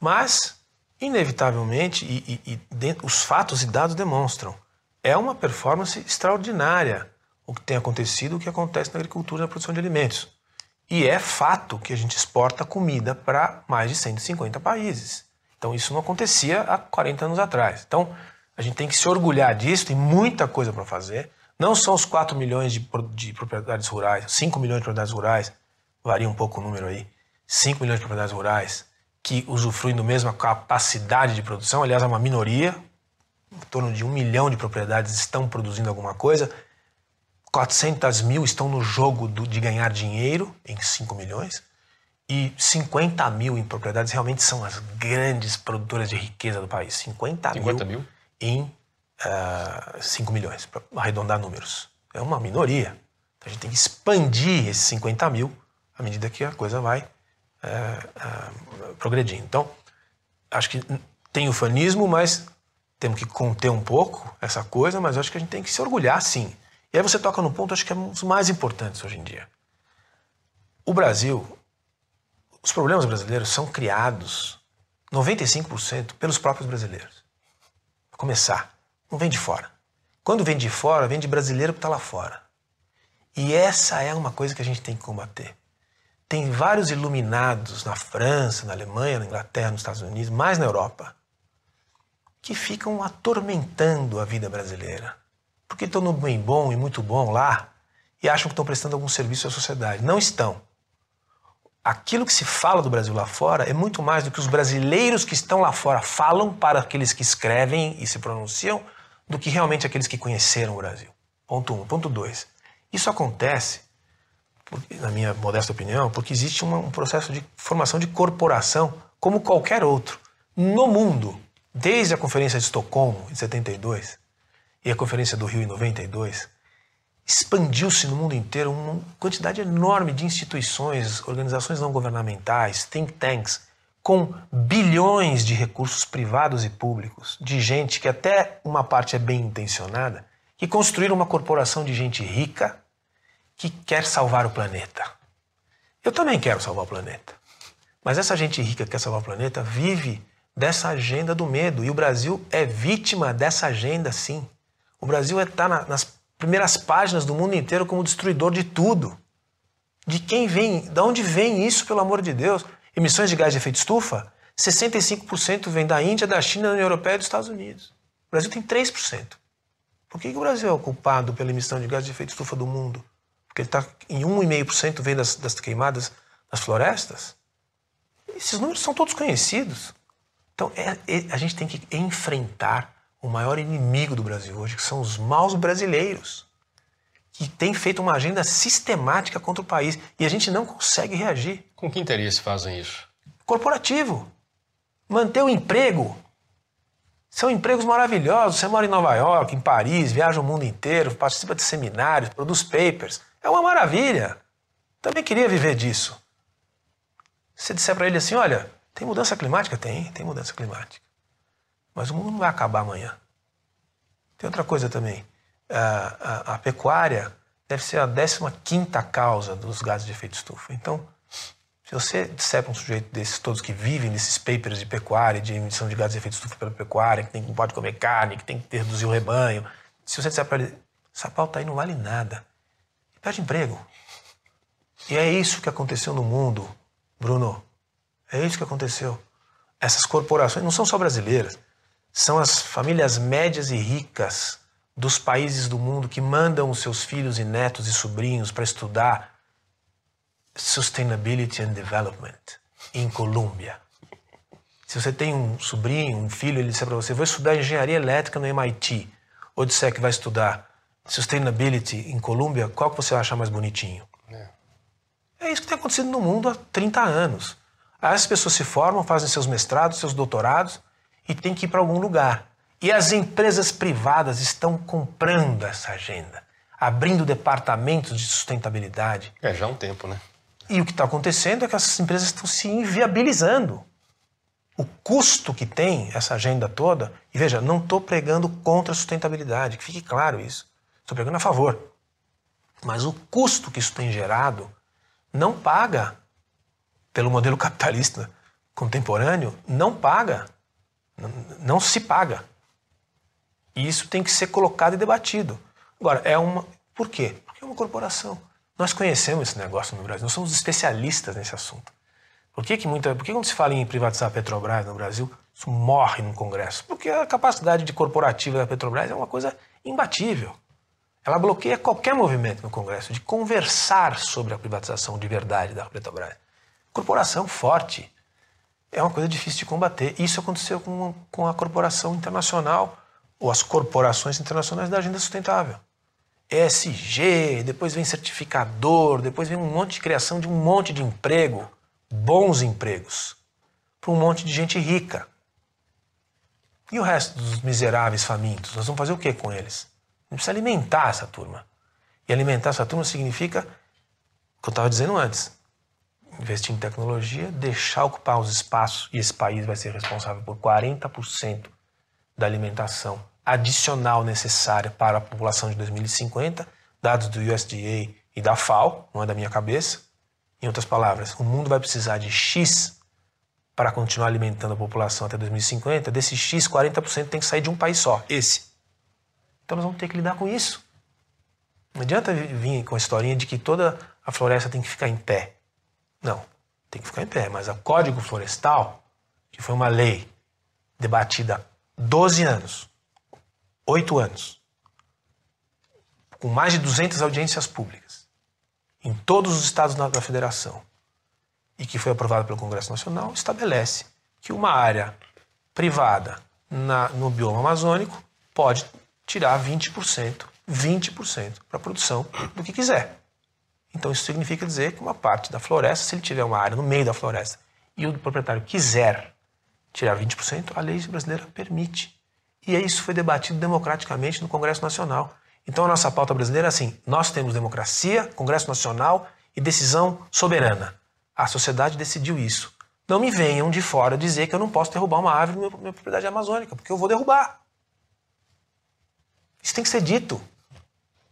Mas, inevitavelmente, e, e, e os fatos e dados demonstram, é uma performance extraordinária o que tem acontecido, o que acontece na agricultura e na produção de alimentos. E é fato que a gente exporta comida para mais de 150 países. Então isso não acontecia há 40 anos atrás. Então a gente tem que se orgulhar disso, tem muita coisa para fazer. Não são os 4 milhões de, de, propriedades rurais, 5 milhões de propriedades rurais, varia um pouco o número aí, 5 milhões de propriedades rurais que usufruem da mesma capacidade de produção, aliás, é uma minoria, em torno de um milhão de propriedades estão produzindo alguma coisa, 400 mil estão no jogo do, de ganhar dinheiro, em 5 milhões, e 50 mil em propriedades realmente são as grandes produtoras de riqueza do país. 50, 50 mil, mil? Em uh, ah, 5 milhões, para arredondar números. É uma minoria. Então a gente tem que expandir esses 50 mil à medida que a coisa vai uh, uh, progredindo. Então, acho que tem o fanismo, mas temos que conter um pouco essa coisa, mas acho que a gente tem que se orgulhar sim. E aí você toca no ponto, acho que é um dos mais importantes hoje em dia. O Brasil, os problemas brasileiros são criados 95% pelos próprios brasileiros. Começar, não vem de fora. Quando vem de fora, vem de brasileiro que está lá fora. E essa é uma coisa que a gente tem que combater. Tem vários iluminados na França, na Alemanha, na Inglaterra, nos Estados Unidos, mais na Europa, que ficam atormentando a vida brasileira porque estão no bem bom e muito bom lá e acham que estão prestando algum serviço à sociedade. Não estão. Aquilo que se fala do Brasil lá fora é muito mais do que os brasileiros que estão lá fora falam para aqueles que escrevem e se pronunciam do que realmente aqueles que conheceram o Brasil. Ponto um. Ponto dois. Isso acontece, na minha modesta opinião, porque existe um processo de formação de corporação como qualquer outro no mundo, desde a Conferência de Estocolmo, em 72, e a Conferência do Rio em 92, expandiu-se no mundo inteiro uma quantidade enorme de instituições, organizações não governamentais, think tanks, com bilhões de recursos privados e públicos, de gente que até uma parte é bem intencionada, que construíram uma corporação de gente rica que quer salvar o planeta. Eu também quero salvar o planeta. Mas essa gente rica que quer salvar o planeta vive dessa agenda do medo. E o Brasil é vítima dessa agenda, sim. O Brasil está na, nas primeiras páginas do mundo inteiro como destruidor de tudo. De quem vem, de onde vem isso, pelo amor de Deus? Emissões de gás de efeito estufa, 65% vem da Índia, da China, da União Europeia e dos Estados Unidos. O Brasil tem 3%. Por que, o Brasil é o culpado pela emissão de gás de efeito estufa do mundo? Porque ele está em 1,5% vem das, das queimadas das florestas? Esses números são todos conhecidos. Então, é, é, a gente tem que enfrentar o maior inimigo do Brasil hoje, que são os maus brasileiros, que têm feito uma agenda sistemática contra o país e a gente não consegue reagir. Com que interesse fazem isso? Corporativo. Manter o emprego. São empregos maravilhosos. Você mora em Nova York, em Paris, viaja o mundo inteiro, participa de seminários, produz papers. É uma maravilha. Também queria viver disso. Se disser para ele assim, olha, tem mudança climática? Tem, tem mudança climática. Mas o mundo não vai acabar amanhã. Tem outra coisa também. A, a, a pecuária deve ser a 15 causa dos gases de efeito estufa. Então, se você disser para um sujeito desses, todos que vivem nesses papers de pecuária, de emissão de gases de efeito estufa pela pecuária, que tem, não pode comer carne, que tem que reduzir o rebanho, se você disser para ele, essa pauta aí não vale nada, perde emprego. E é isso que aconteceu no mundo, Bruno. É isso que aconteceu. Essas corporações não são só brasileiras são as famílias médias e ricas dos países do mundo que mandam os seus filhos e netos e sobrinhos para estudar Sustainability and Development em Colômbia. Se você tem um sobrinho, um filho, ele disser para você, vou estudar engenharia elétrica no MIT, ou disser que vai estudar Sustainability em Colômbia, qual que você vai achar mais bonitinho? É, é isso que tem acontecido no mundo há 30 anos. As pessoas se formam, fazem seus mestrados, seus doutorados, e tem que ir para algum lugar. E as empresas privadas estão comprando essa agenda, abrindo departamentos de sustentabilidade. É, já há um tempo, né? E o que está acontecendo é que essas empresas estão se inviabilizando. O custo que tem essa agenda toda, e veja, não estou pregando contra a sustentabilidade, que fique claro isso. Estou pregando a favor. Mas o custo que isso tem gerado não paga, pelo modelo capitalista contemporâneo, não paga não se paga. E isso tem que ser colocado e debatido. Agora, é uma. Por quê? Porque é uma corporação. Nós conhecemos esse negócio no Brasil, nós somos especialistas nesse assunto. Por que, que, muita, por que quando se fala em privatizar a Petrobras no Brasil, isso morre no Congresso? Porque a capacidade de corporativa da Petrobras é uma coisa imbatível. Ela bloqueia qualquer movimento no Congresso de conversar sobre a privatização de verdade da Petrobras. Corporação forte, é uma coisa difícil de combater. Isso aconteceu com, com a corporação internacional, ou as corporações internacionais da agenda sustentável. ESG, depois vem certificador, depois vem um monte de criação de um monte de emprego, bons empregos, para um monte de gente rica. E o resto dos miseráveis famintos? Nós vamos fazer o que com eles? A gente precisa alimentar essa turma. E alimentar essa turma significa, o que eu estava dizendo antes, investir em tecnologia, deixar ocupar os espaços, e esse país vai ser responsável por 40% da alimentação adicional necessária para a população de 2050, dados do USDA e da FAO, não é da minha cabeça. Em outras palavras, o mundo vai precisar de X para continuar alimentando a população até 2050. Desse X, 40% tem que sair de um país só, esse. Então nós vamos ter que lidar com isso. Não adianta vir com a historinha de que toda a floresta tem que ficar em pé. Não, tem que ficar em pé. Mas o Código Florestal, que foi uma lei debatida 12 anos, 8 anos, com mais de 200 audiências públicas, em todos os estados da federação, e que foi aprovada pelo Congresso Nacional, estabelece que uma área privada na, no bioma amazônico pode tirar 20%, 20% para a produção do que quiser. Então isso significa dizer que uma parte da floresta, se ele tiver uma área no meio da floresta e o proprietário quiser tirar 20%, a lei brasileira permite. E isso foi debatido democraticamente no Congresso Nacional. Então a nossa pauta brasileira é assim: nós temos democracia, Congresso Nacional e decisão soberana. A sociedade decidiu isso. Não me venham de fora dizer que eu não posso derrubar uma árvore na minha propriedade amazônica, porque eu vou derrubar. Isso tem que ser dito.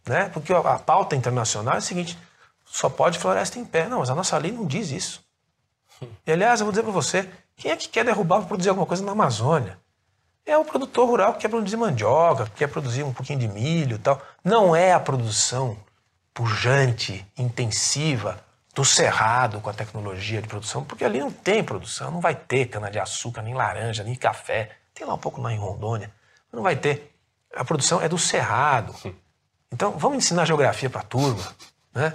Né? Porque a pauta internacional é a seguinte: só pode floresta em pé. Não, mas a nossa lei não diz isso. E aliás, eu vou dizer para você: quem é que quer derrubar para produzir alguma coisa na Amazônia? É o produtor rural que quer produzir mandioca, que quer produzir um pouquinho de milho e tal. Não é a produção pujante, intensiva, do cerrado com a tecnologia de produção, porque ali não tem produção, não vai ter cana-de-açúcar, nem laranja, nem café. Tem lá um pouco lá em Rondônia, mas não vai ter. A produção é do cerrado. Então, vamos ensinar geografia para a turma, né?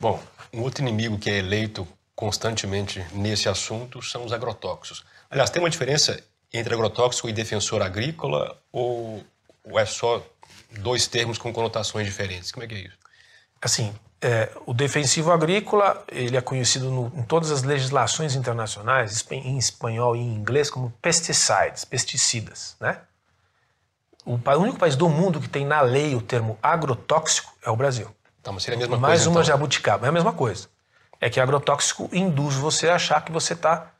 Bom, um outro inimigo que é eleito constantemente nesse assunto são os agrotóxicos. Aliás, tem uma diferença entre agrotóxico e defensor agrícola ou, ou é só dois termos com conotações diferentes? Como é que é isso? Assim, é, o defensivo agrícola ele é conhecido no, em todas as legislações internacionais, em espanhol e em inglês, como pesticides, pesticidas. Né? O, o único país do mundo que tem na lei o termo agrotóxico é o Brasil. Então, mas seria a mesma Mais coisa. uma então. jabuticaba, é a mesma coisa. É que agrotóxico induz você a achar que você está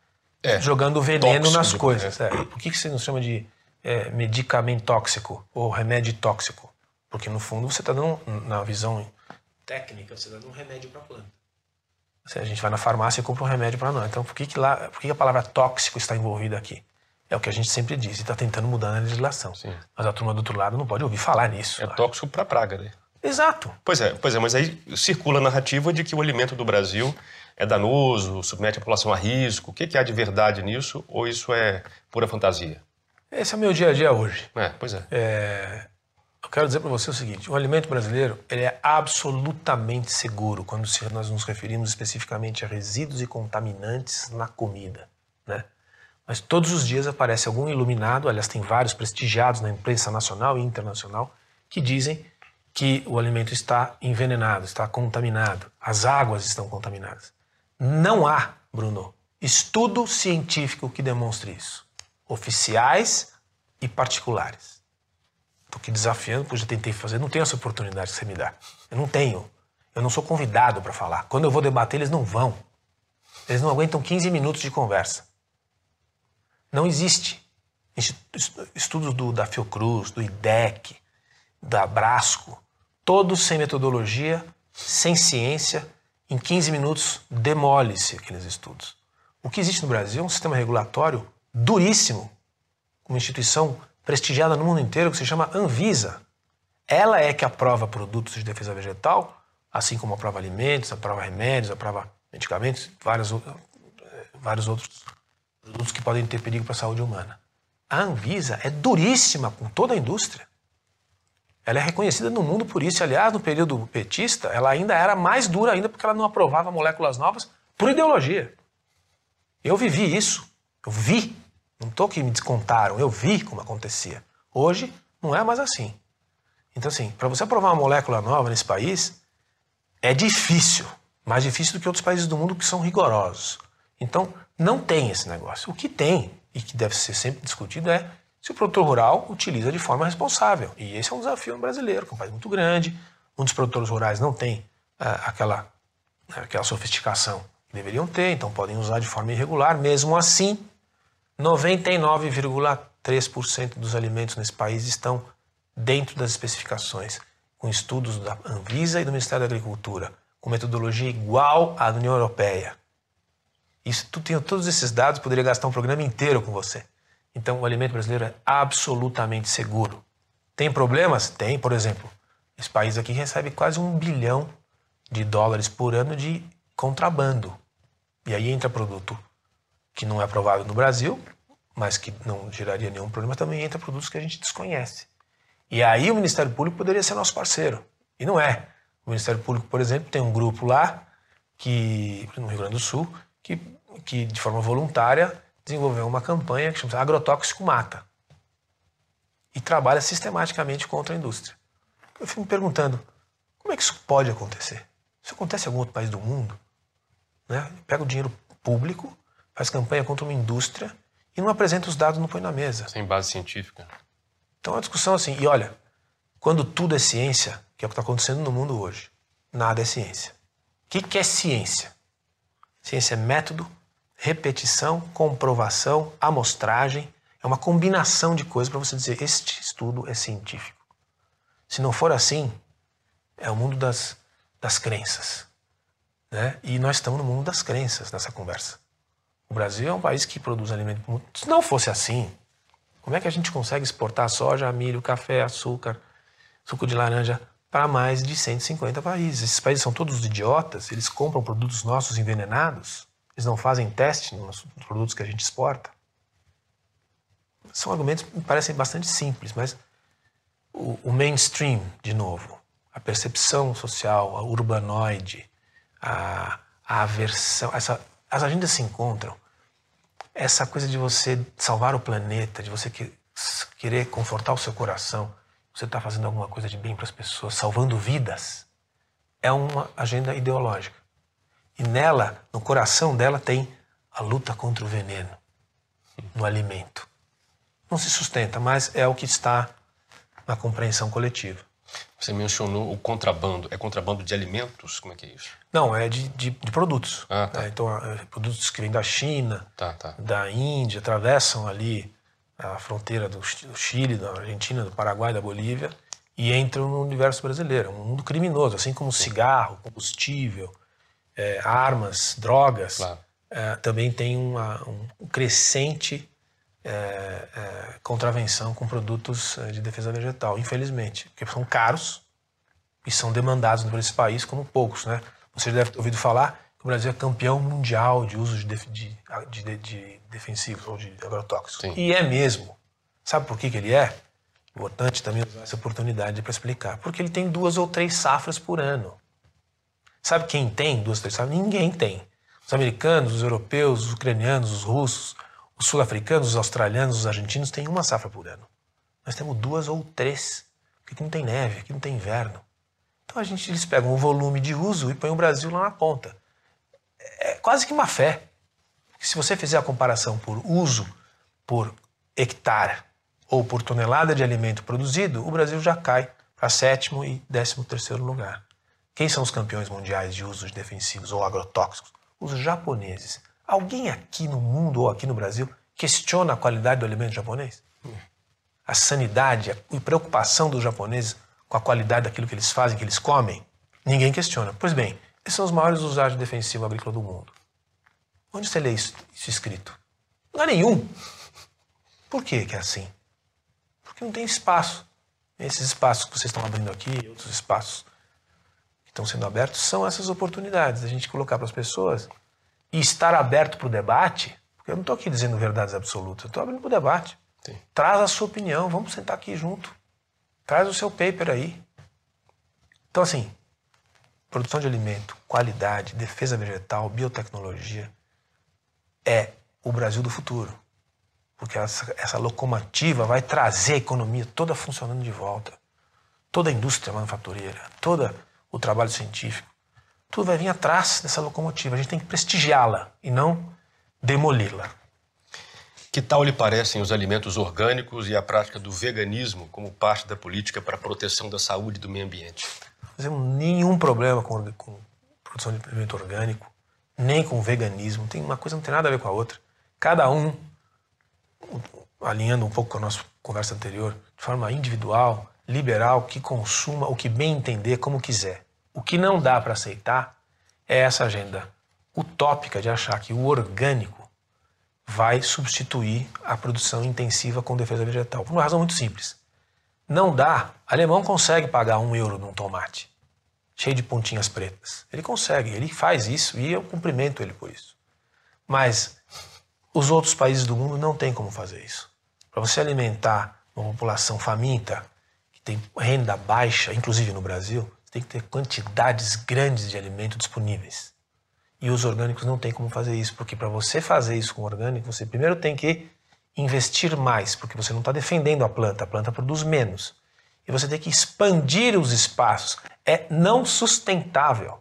É, jogando veneno tóxico, nas né? coisas. É. Por que, que você não chama de é, medicamento tóxico ou remédio tóxico? Porque no fundo você está dando, na visão técnica, você está dando um remédio para a planta. Se a gente vai na farmácia e compra um remédio para nós. Então por que, que, lá, por que, que a palavra tóxico está envolvida aqui? É o que a gente sempre diz e está tentando mudar na legislação. Sim. Mas a turma do outro lado não pode ouvir falar nisso. É tóxico para praga, né? Exato. Pois é, pois é, mas aí circula a narrativa de que o alimento do Brasil é danoso, submete a população a risco. O que, que há de verdade nisso? Ou isso é pura fantasia? Esse é o meu dia a dia hoje. É, pois é. É, eu quero dizer para você o seguinte: o alimento brasileiro ele é absolutamente seguro quando se- nós nos referimos especificamente a resíduos e contaminantes na comida, né? Mas todos os dias aparece algum iluminado, aliás, tem vários prestigiados na imprensa nacional e internacional que dizem que o alimento está envenenado, está contaminado, as águas estão contaminadas. Não há, Bruno, estudo científico que demonstre isso. Oficiais e particulares. Estou aqui desafiando, porque eu já tentei fazer, não tenho essa oportunidade que você me dá. Eu não tenho. Eu não sou convidado para falar. Quando eu vou debater, eles não vão. Eles não aguentam 15 minutos de conversa. Não existe. Estudos do, da Fiocruz, do IDEC, da Brasco, todos sem metodologia, sem ciência, em 15 minutos demole-se aqueles estudos. O que existe no Brasil é um sistema regulatório duríssimo, uma instituição prestigiada no mundo inteiro que se chama Anvisa. Ela é que aprova produtos de defesa vegetal, assim como aprova alimentos, aprova remédios, aprova medicamentos, vários, eh, vários outros produtos que podem ter perigo para a saúde humana. A Anvisa é duríssima com toda a indústria. Ela é reconhecida no mundo por isso. Aliás, no período petista, ela ainda era mais dura ainda porque ela não aprovava moléculas novas por ideologia. Eu vivi isso. Eu vi. Não estou que me descontaram. Eu vi como acontecia. Hoje, não é mais assim. Então, assim, para você aprovar uma molécula nova nesse país, é difícil. Mais difícil do que outros países do mundo que são rigorosos. Então, não tem esse negócio. O que tem, e que deve ser sempre discutido, é se o produtor rural utiliza de forma responsável. E esse é um desafio brasileiro, que é um país muito grande. Muitos produtores rurais não têm ah, aquela, aquela sofisticação que deveriam ter, então podem usar de forma irregular. Mesmo assim, 99,3% dos alimentos nesse país estão dentro das especificações, com estudos da Anvisa e do Ministério da Agricultura, com metodologia igual à da União Europeia. Isso, tu tem todos esses dados, poderia gastar um programa inteiro com você. Então, o alimento brasileiro é absolutamente seguro. Tem problemas? Tem, por exemplo, esse país aqui recebe quase um bilhão de dólares por ano de contrabando. E aí entra produto que não é aprovado no Brasil, mas que não geraria nenhum problema, também entra produtos que a gente desconhece. E aí o Ministério Público poderia ser nosso parceiro. E não é. O Ministério Público, por exemplo, tem um grupo lá, que no Rio Grande do Sul, que, que de forma voluntária desenvolveu uma campanha que chama Agrotóxico Mata. E trabalha sistematicamente contra a indústria. Eu fico me perguntando, como é que isso pode acontecer? Isso acontece em algum outro país do mundo? Né? Pega o dinheiro público, faz campanha contra uma indústria e não apresenta os dados, não põe na mesa. Sem base científica. Então é uma discussão assim, e olha, quando tudo é ciência, que é o que está acontecendo no mundo hoje, nada é ciência. O que, que é ciência? Ciência é método, repetição, comprovação, amostragem, é uma combinação de coisas para você dizer este estudo é científico. Se não for assim, é o mundo das, das crenças. Né? E nós estamos no mundo das crenças nessa conversa. O Brasil é um país que produz alimento. Se não fosse assim, como é que a gente consegue exportar soja, milho, café, açúcar, suco de laranja para mais de 150 países? Esses países são todos idiotas, eles compram produtos nossos envenenados, eles não fazem teste nos produtos que a gente exporta. São argumentos que parecem bastante simples, mas o, o mainstream, de novo, a percepção social, a urbanoide, a, a aversão, essa, as agendas se encontram. Essa coisa de você salvar o planeta, de você que, querer confortar o seu coração, você está fazendo alguma coisa de bem para as pessoas, salvando vidas, é uma agenda ideológica. E nela, no coração dela, tem a luta contra o veneno no alimento. Não se sustenta, mas é o que está na compreensão coletiva. Você mencionou o contrabando. É contrabando de alimentos? Como é que é isso? Não, é de, de, de produtos. Ah, tá. é, então, é, produtos que vêm da China, tá, tá. da Índia, atravessam ali a fronteira do Chile, da Argentina, do Paraguai, da Bolívia e entram no universo brasileiro. É um mundo criminoso, assim como cigarro, combustível, é, armas, drogas. Claro. É, também tem uma, um crescente é, é, contravenção com produtos é, de defesa vegetal, infelizmente, porque são caros e são demandados por esse país como poucos, né? Você deve ter ouvido falar que o Brasil é campeão mundial de uso de, de, de, de defensivos ou de agrotóxicos. Sim. E é mesmo. Sabe por que, que ele é? Importante também usar essa oportunidade para explicar. Porque ele tem duas ou três safras por ano. Sabe quem tem duas safras? Ninguém tem. Os americanos, os europeus, os ucranianos, os russos, os sul-africanos, os australianos, os argentinos têm uma safra por ano. Nós temos duas ou três, porque aqui não tem neve, aqui não tem inverno. Então a gente, eles pegam o volume de uso e põem o Brasil lá na ponta. É quase que uma fé. Se você fizer a comparação por uso por hectare ou por tonelada de alimento produzido, o Brasil já cai para sétimo e décimo terceiro lugar. Quem são os campeões mundiais de usos defensivos ou agrotóxicos? Os japoneses. Alguém aqui no mundo ou aqui no Brasil questiona a qualidade do alimento japonês? A sanidade, a preocupação dos japoneses com a qualidade daquilo que eles fazem, que eles comem? Ninguém questiona. Pois bem, esses são os maiores usados defensivos agrícolas do mundo. Onde você lê isso, isso escrito? Não é nenhum. Por que, é assim? Porque não tem espaço. Esses espaços que vocês estão abrindo aqui, outros espaços estão sendo abertos, são essas oportunidades. A gente colocar para as pessoas e estar aberto para o debate, porque eu não estou aqui dizendo verdades absolutas, eu estou abrindo para o debate. Sim. Traz a sua opinião, vamos sentar aqui junto. Traz o seu paper aí. Então, assim, produção de alimento, qualidade, defesa vegetal, biotecnologia, é o Brasil do futuro. Porque essa, essa locomotiva vai trazer a economia toda funcionando de volta. Toda a indústria manufatureira, todo o trabalho científico tudo vai vir atrás dessa locomotiva. A gente tem que prestigiá-la e não demoli-la. Que tal lhe parecem os alimentos orgânicos e a prática do veganismo como parte da política para a proteção da saúde e do meio ambiente? Não temos nenhum problema com, com produção de alimento orgânico, nem com veganismo. Tem uma coisa não tem nada a ver com a outra. Cada um, alinhando um pouco com a nossa conversa anterior, de forma individual, liberal, que consuma o que bem entender, como quiser. O que não dá para aceitar é essa agenda utópica de achar que o orgânico vai substituir a produção intensiva com defesa vegetal. Por uma razão muito simples. Não dá. O alemão consegue pagar um euro num tomate cheio de pontinhas pretas. Ele consegue, ele faz isso e eu cumprimento ele por isso. Mas os outros países do mundo não têm como fazer isso. Para você alimentar uma população faminta, tem renda baixa, inclusive no Brasil, tem que ter quantidades grandes de alimento disponíveis. E os orgânicos não têm como fazer isso, porque para você fazer isso com orgânico, você primeiro tem que investir mais, porque você não está defendendo a planta, a planta produz menos. E você tem que expandir os espaços. É não sustentável.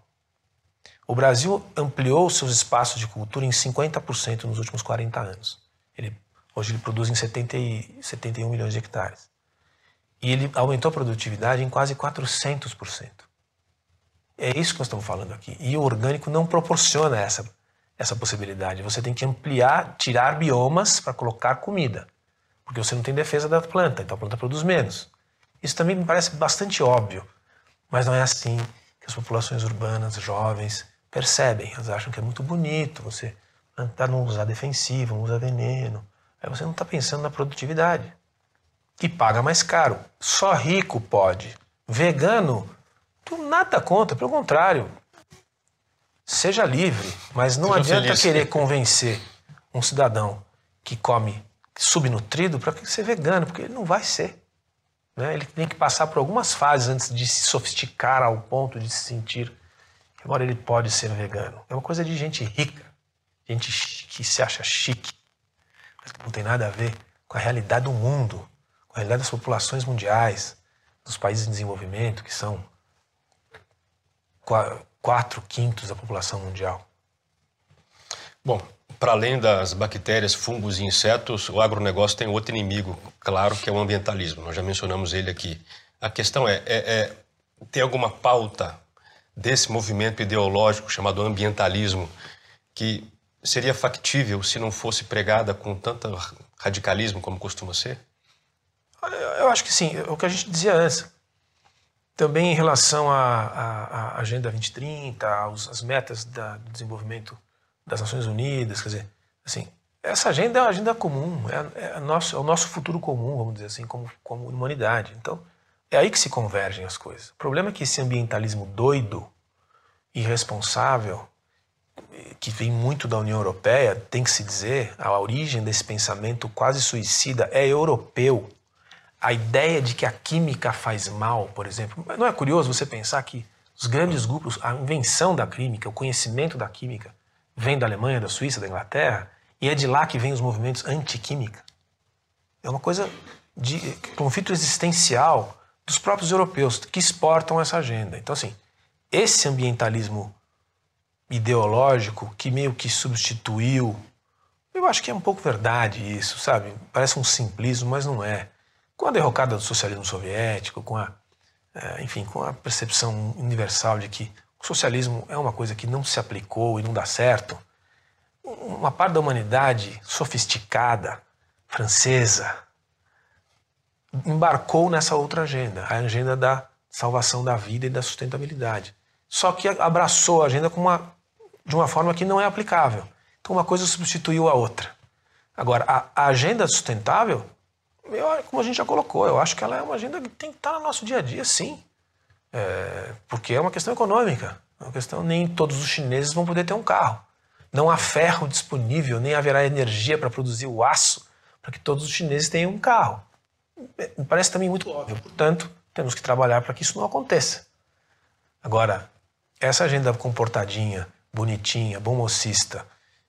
O Brasil ampliou seus espaços de cultura em 50% nos últimos 40 anos. Ele, hoje ele produz em 70 e, 71 milhões de hectares. E ele aumentou a produtividade em quase 400%. É isso que nós estamos falando aqui. E o orgânico não proporciona essa, essa possibilidade. Você tem que ampliar, tirar biomas para colocar comida. Porque você não tem defesa da planta, então a planta produz menos. Isso também me parece bastante óbvio, mas não é assim que as populações urbanas, jovens, percebem. Elas acham que é muito bonito você tá, não usar defensivo, não usar veneno. Aí você não está pensando na produtividade. E paga mais caro. Só rico pode. Vegano, tu nada contra, pelo contrário. Seja livre, mas não Seja adianta feliz. querer convencer um cidadão que come subnutrido para ser vegano, porque ele não vai ser. Né? Ele tem que passar por algumas fases antes de se sofisticar ao ponto de se sentir que agora ele pode ser vegano. É uma coisa de gente rica, gente que se acha chique, mas que não tem nada a ver com a realidade do mundo, com a realidade das populações mundiais, dos países em desenvolvimento, que são quatro quintos da população mundial. Bom, para além das bactérias, fungos e insetos, o agronegócio tem outro inimigo, claro, que é o ambientalismo. Nós já mencionamos ele aqui. A questão é, é, é tem alguma pauta desse movimento ideológico chamado ambientalismo que seria factível se não fosse pregada com tanto radicalismo como costuma ser? Eu acho que sim. É o que a gente dizia antes. Também em relação à, Agenda 2030, às metas da, do desenvolvimento das Nações Unidas, quer dizer, assim, essa agenda é uma agenda comum, é, é, nosso, é o nosso futuro comum, vamos dizer assim, como, como humanidade. Então, é aí que se convergem as coisas. O problema é que esse ambientalismo doido, irresponsável, que vem muito da União Europeia, tem que se dizer, a origem desse pensamento quase suicida é europeu. A ideia de que a química faz mal, por exemplo. Não é curioso você pensar que os grandes grupos, a invenção da química, o conhecimento da química, vem da Alemanha, da Suíça, da Inglaterra, e é de lá que vem os movimentos anti-química. É uma coisa de conflito existencial dos próprios europeus que exportam essa agenda. Então, assim, esse ambientalismo ideológico que meio que substituiu. Eu acho que é um pouco verdade isso, sabe? Parece um simplismo, mas não é. Com a derrocada do socialismo soviético, com a, é, enfim, com a percepção universal de que o socialismo é uma coisa que não se aplicou e não dá certo, uma parte da humanidade sofisticada, francesa, embarcou nessa outra agenda, a agenda da salvação da vida e da sustentabilidade. Só que abraçou a agenda uma de uma forma que não é aplicável. Então uma coisa substituiu a outra. Agora, a, a agenda sustentável, eu, como a gente já colocou, eu acho que ela é uma agenda que tem que estar no nosso dia a dia, sim. É, porque é uma questão econômica. É uma questão, nem todos os chineses vão poder ter um carro. Não há ferro disponível, nem haverá energia para produzir o aço para que todos os chineses tenham um carro. Me parece também muito óbvio. Portanto, temos que trabalhar para que isso não aconteça. Agora, essa agenda comportadinha, bonitinha, bomocista,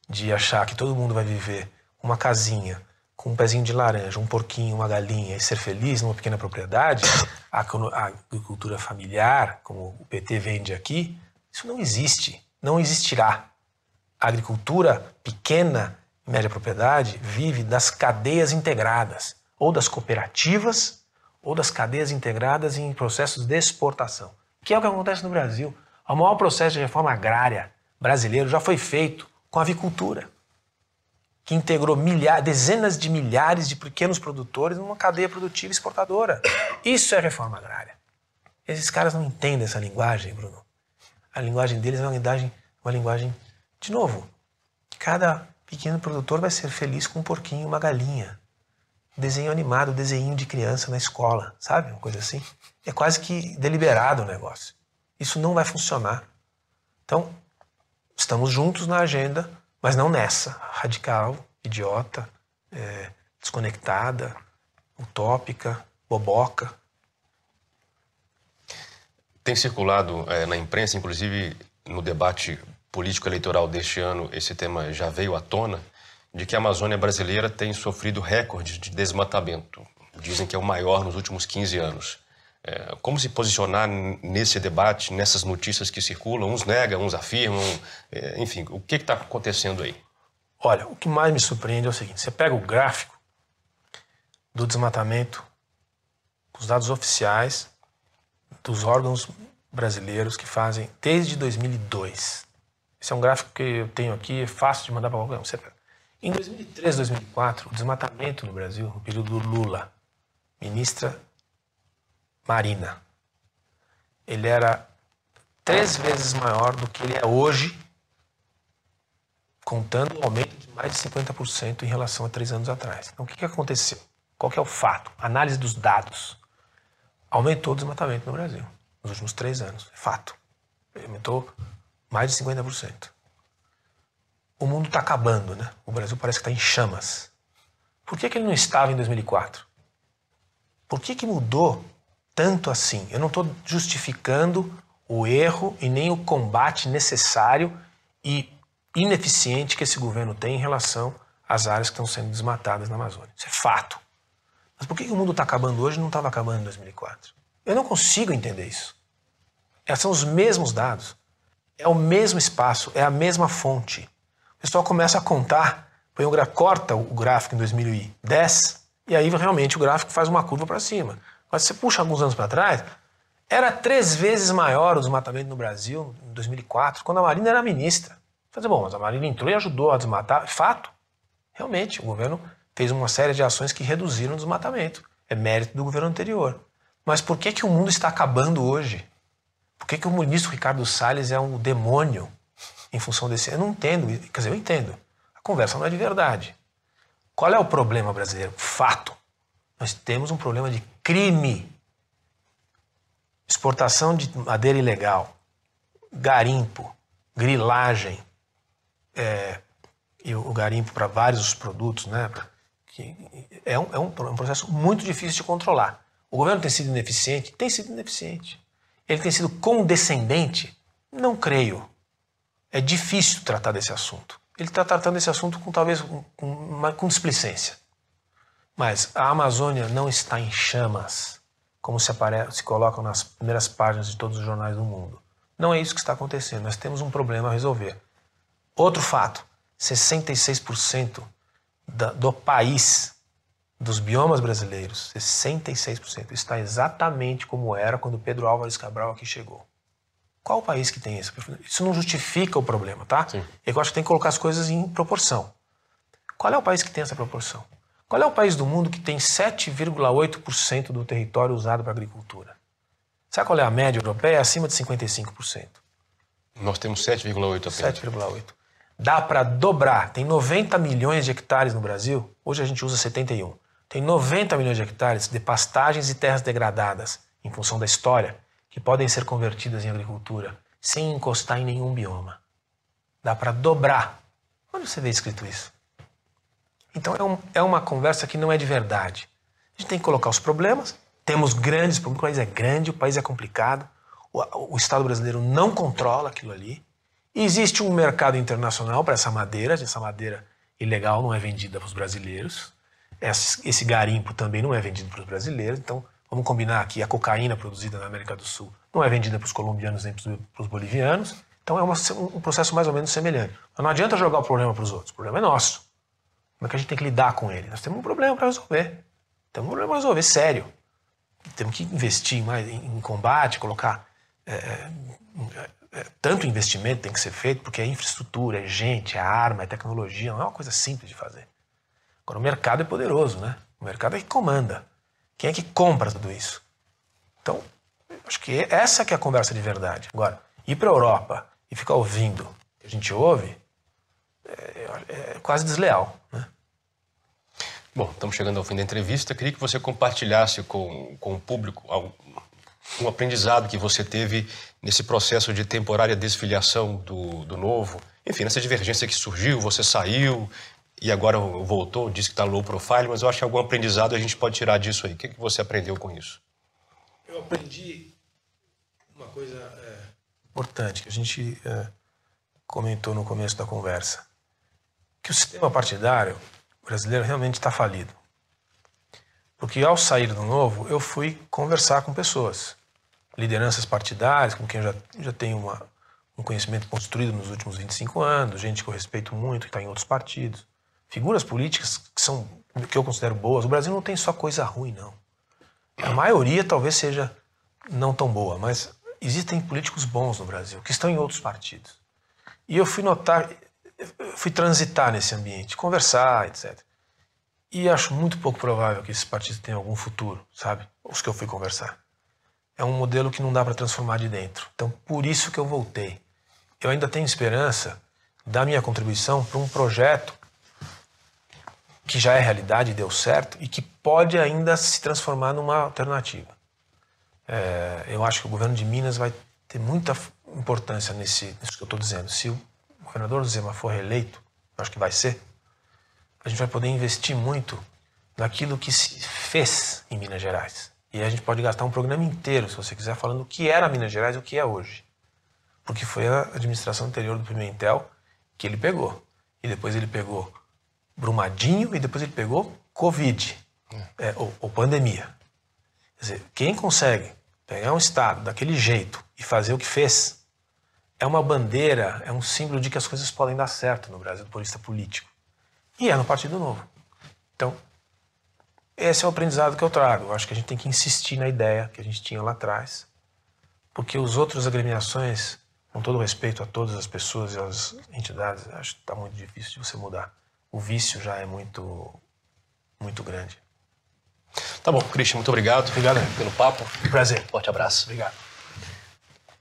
de achar que todo mundo vai viver uma casinha com um pezinho de laranja, um porquinho, uma galinha e ser feliz numa pequena propriedade, a agricultura familiar, como o PT vende aqui, isso não existe, não existirá. A agricultura pequena e média propriedade vive das cadeias integradas, ou das cooperativas, ou das cadeias integradas em processos de exportação, que é o que acontece no Brasil. O maior processo de reforma agrária brasileiro já foi feito com a avicultura, que integrou milhares, dezenas de milhares de pequenos produtores numa cadeia produtiva exportadora. Isso é reforma agrária. Esses caras não entendem essa linguagem, Bruno. A linguagem deles é uma linguagem, uma linguagem de novo. Cada pequeno produtor vai ser feliz com um porquinho, uma galinha. Desenho animado, desenho de criança na escola, sabe? Uma coisa assim. É quase que deliberado o negócio. Isso não vai funcionar. Então, Estamos juntos na agenda, mas não nessa. Radical, idiota, é, desconectada, utópica, boboca. Tem circulado é, na imprensa, inclusive no debate político-eleitoral deste ano, esse tema já veio à tona, de que a Amazônia brasileira tem sofrido recordes de desmatamento. Dizem que é o maior nos últimos 15 anos. É, como se posicionar nesse debate, nessas notícias que circulam? Uns negam, uns afirmam, é, enfim, o que está acontecendo aí? Olha, o que mais me surpreende é o seguinte: você pega o gráfico do desmatamento, os dados oficiais dos órgãos brasileiros que fazem desde 2002. Esse é um gráfico que eu tenho aqui, é fácil de mandar para qualquer um. Você. Em 2003, 2004, o desmatamento no Brasil, no período do Lula, ministra Marina. Ele era três vezes maior do que ele é hoje, contando o aumento de mais de 50% em relação a três anos atrás. Então, o que, que aconteceu? Qual que é o fato? Análise dos dados. Aumentou o desmatamento no Brasil nos últimos três anos. É fato. Aumentou mais de 50%. O mundo está acabando, né? O Brasil parece que está em chamas. Por que, que ele não estava em 2004? Por que, que mudou tanto assim? Eu não estou justificando o erro e nem o combate necessário e ineficiente que esse governo tem em relação às áreas que estão sendo desmatadas na Amazônia. Isso é fato. Mas por que, o mundo está acabando hoje e não estava acabando em 2004? Eu não consigo entender isso. Esses são os mesmos dados. É o mesmo espaço, é a mesma fonte. O pessoal começa a contar, põe corta o gráfico em 2010 e aí realmente o gráfico faz uma curva para cima. Mas você puxa alguns anos para trás, era três vezes maior o desmatamento no Brasil em 2004, quando a Marina era ministra. Dizer, bom, mas a Marina entrou e ajudou a desmatar. Fato. Realmente, o governo fez uma série de ações que reduziram o desmatamento. É mérito do governo anterior. Mas por que, que o mundo está acabando hoje? Por que, que o ministro Ricardo Salles é um demônio em função desse. Eu não entendo. Quer dizer, eu entendo. A conversa não é de verdade. Qual é o problema brasileiro? Fato. Nós temos um problema de crime. Exportação de madeira ilegal, garimpo, grilagem, é, e o garimpo para vários produtos, né? Que é, um, é é um processo muito difícil de controlar. O governo tem sido ineficiente? Tem sido ineficiente. Ele tem sido condescendente? Não creio. É difícil tratar desse assunto. Ele está tratando esse assunto com talvez com, com, com displicência. Mas a Amazônia não está em chamas, como se, aparece, se colocam nas primeiras páginas de todos os jornais do mundo. Não é isso que está acontecendo. Nós temos um problema a resolver. Outro fato: 66% da, do país, dos biomas brasileiros, 66%, está exatamente como era quando Pedro Álvares Cabral aqui chegou. Qual o país que tem isso? Isso não justifica o problema, tá? Sim. Eu acho que tem que colocar as coisas em proporção. Qual é o país que tem essa proporção? Qual é o país do mundo que tem 7,8% do território usado para agricultura? Sabe qual é a média europeia? Acima de 55%. Nós temos 7,8% apenas. 7,8%. Dá para dobrar. Tem 90 milhões de hectares no Brasil. Hoje a gente usa 71. Tem 90 milhões de hectares de pastagens e terras degradadas, em função da história, que podem ser convertidas em agricultura sem encostar em nenhum bioma. Dá para dobrar. Onde você vê escrito isso? Então é, um, é, uma conversa que não é de verdade. A gente tem que colocar os problemas. Temos grandes problemas. O país é grande, o país é complicado. O, o Estado brasileiro não controla aquilo ali. Existe um mercado internacional para essa madeira. Essa madeira ilegal não é vendida para os brasileiros. Esse, esse garimpo também não é vendido para os brasileiros. Então, Vamos combinar aqui, a cocaína produzida na América do Sul não é vendida para os colombianos nem para os bolivianos. Então é uma, um processo mais ou menos semelhante. Não adianta jogar o problema para os outros, o problema é nosso. Como é que a gente tem que lidar com ele? Nós temos um problema para resolver. Temos um problema para resolver, sério. Temos que investir mais em combate, colocar. É, é, é, tanto investimento tem que ser feito, porque é infraestrutura, é gente, é arma, é tecnologia, não é uma coisa simples de fazer. Agora, o mercado é poderoso, né? O mercado é que comanda. Quem é que compra tudo isso? Então, acho que essa que é a conversa de verdade. Agora, ir para a Europa e ficar ouvindo o que a gente ouve é, é quase desleal. Bom, estamos chegando ao fim da entrevista. Queria que você compartilhasse com, com o público um aprendizado que você teve nesse processo de temporária desfiliação do, do Novo. Enfim, nessa divergência que surgiu, você saiu, e agora voltou, disse que está low profile, mas eu acho que algum aprendizado a gente pode tirar disso aí. O que, que você aprendeu com isso? Eu aprendi uma coisa é, importante que a gente é, comentou no começo da conversa, que o sistema partidário brasileiro realmente está falido. Porque ao sair do novo, eu fui conversar com pessoas, lideranças partidárias, com quem eu já, já tenho uma, um conhecimento construído nos últimos 25 anos, gente que eu respeito muito, que está em outros partidos figuras políticas que são que eu considero boas. O Brasil não tem só coisa ruim, não. A maioria talvez seja não tão boa, mas existem políticos bons no Brasil que estão em outros partidos. E eu fui notar, fui transitar nesse ambiente, conversar, etc. E acho muito pouco provável que esses partidos tenham algum futuro, sabe? Os que eu fui conversar. é um modelo que não dá para transformar de dentro. Então, por isso que eu voltei. Eu ainda tenho esperança da minha contribuição para um projeto que já é realidade, deu certo e que pode ainda se transformar numa alternativa. É, eu acho que o governo de Minas vai ter muita importância nesse, nisso que eu estou dizendo. Se o governador Zema for reeleito, acho que vai ser, a gente vai poder investir muito naquilo que se fez em Minas Gerais. E a gente pode gastar um programa inteiro, se você quiser, falando o que era Minas Gerais e o que é hoje. Porque foi a administração anterior do Pimentel que ele pegou. E depois ele pegou Brumadinho e depois ele pegou Covid, é, ou, ou pandemia. Quer dizer, quem consegue pegar um Estado daquele jeito e fazer o que fez, é uma bandeira, é um símbolo de que as coisas podem dar certo no Brasil do ponto de vista político. E é no Partido Novo. Então, esse é o aprendizado que eu trago. Eu acho que a gente tem que insistir na ideia que a gente tinha lá atrás, porque os outros agremiações, com todo respeito a todas as pessoas e as entidades, acho que está muito difícil de você mudar. O vício já é muito, muito grande. Tá bom, Christian, muito obrigado. Obrigado pelo papo. Prazer. Forte abraço. Obrigado.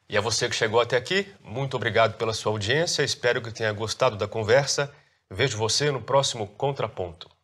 E a você que chegou até aqui, muito obrigado pela sua audiência. Espero que tenha gostado da conversa. Vejo você no próximo Contraponto.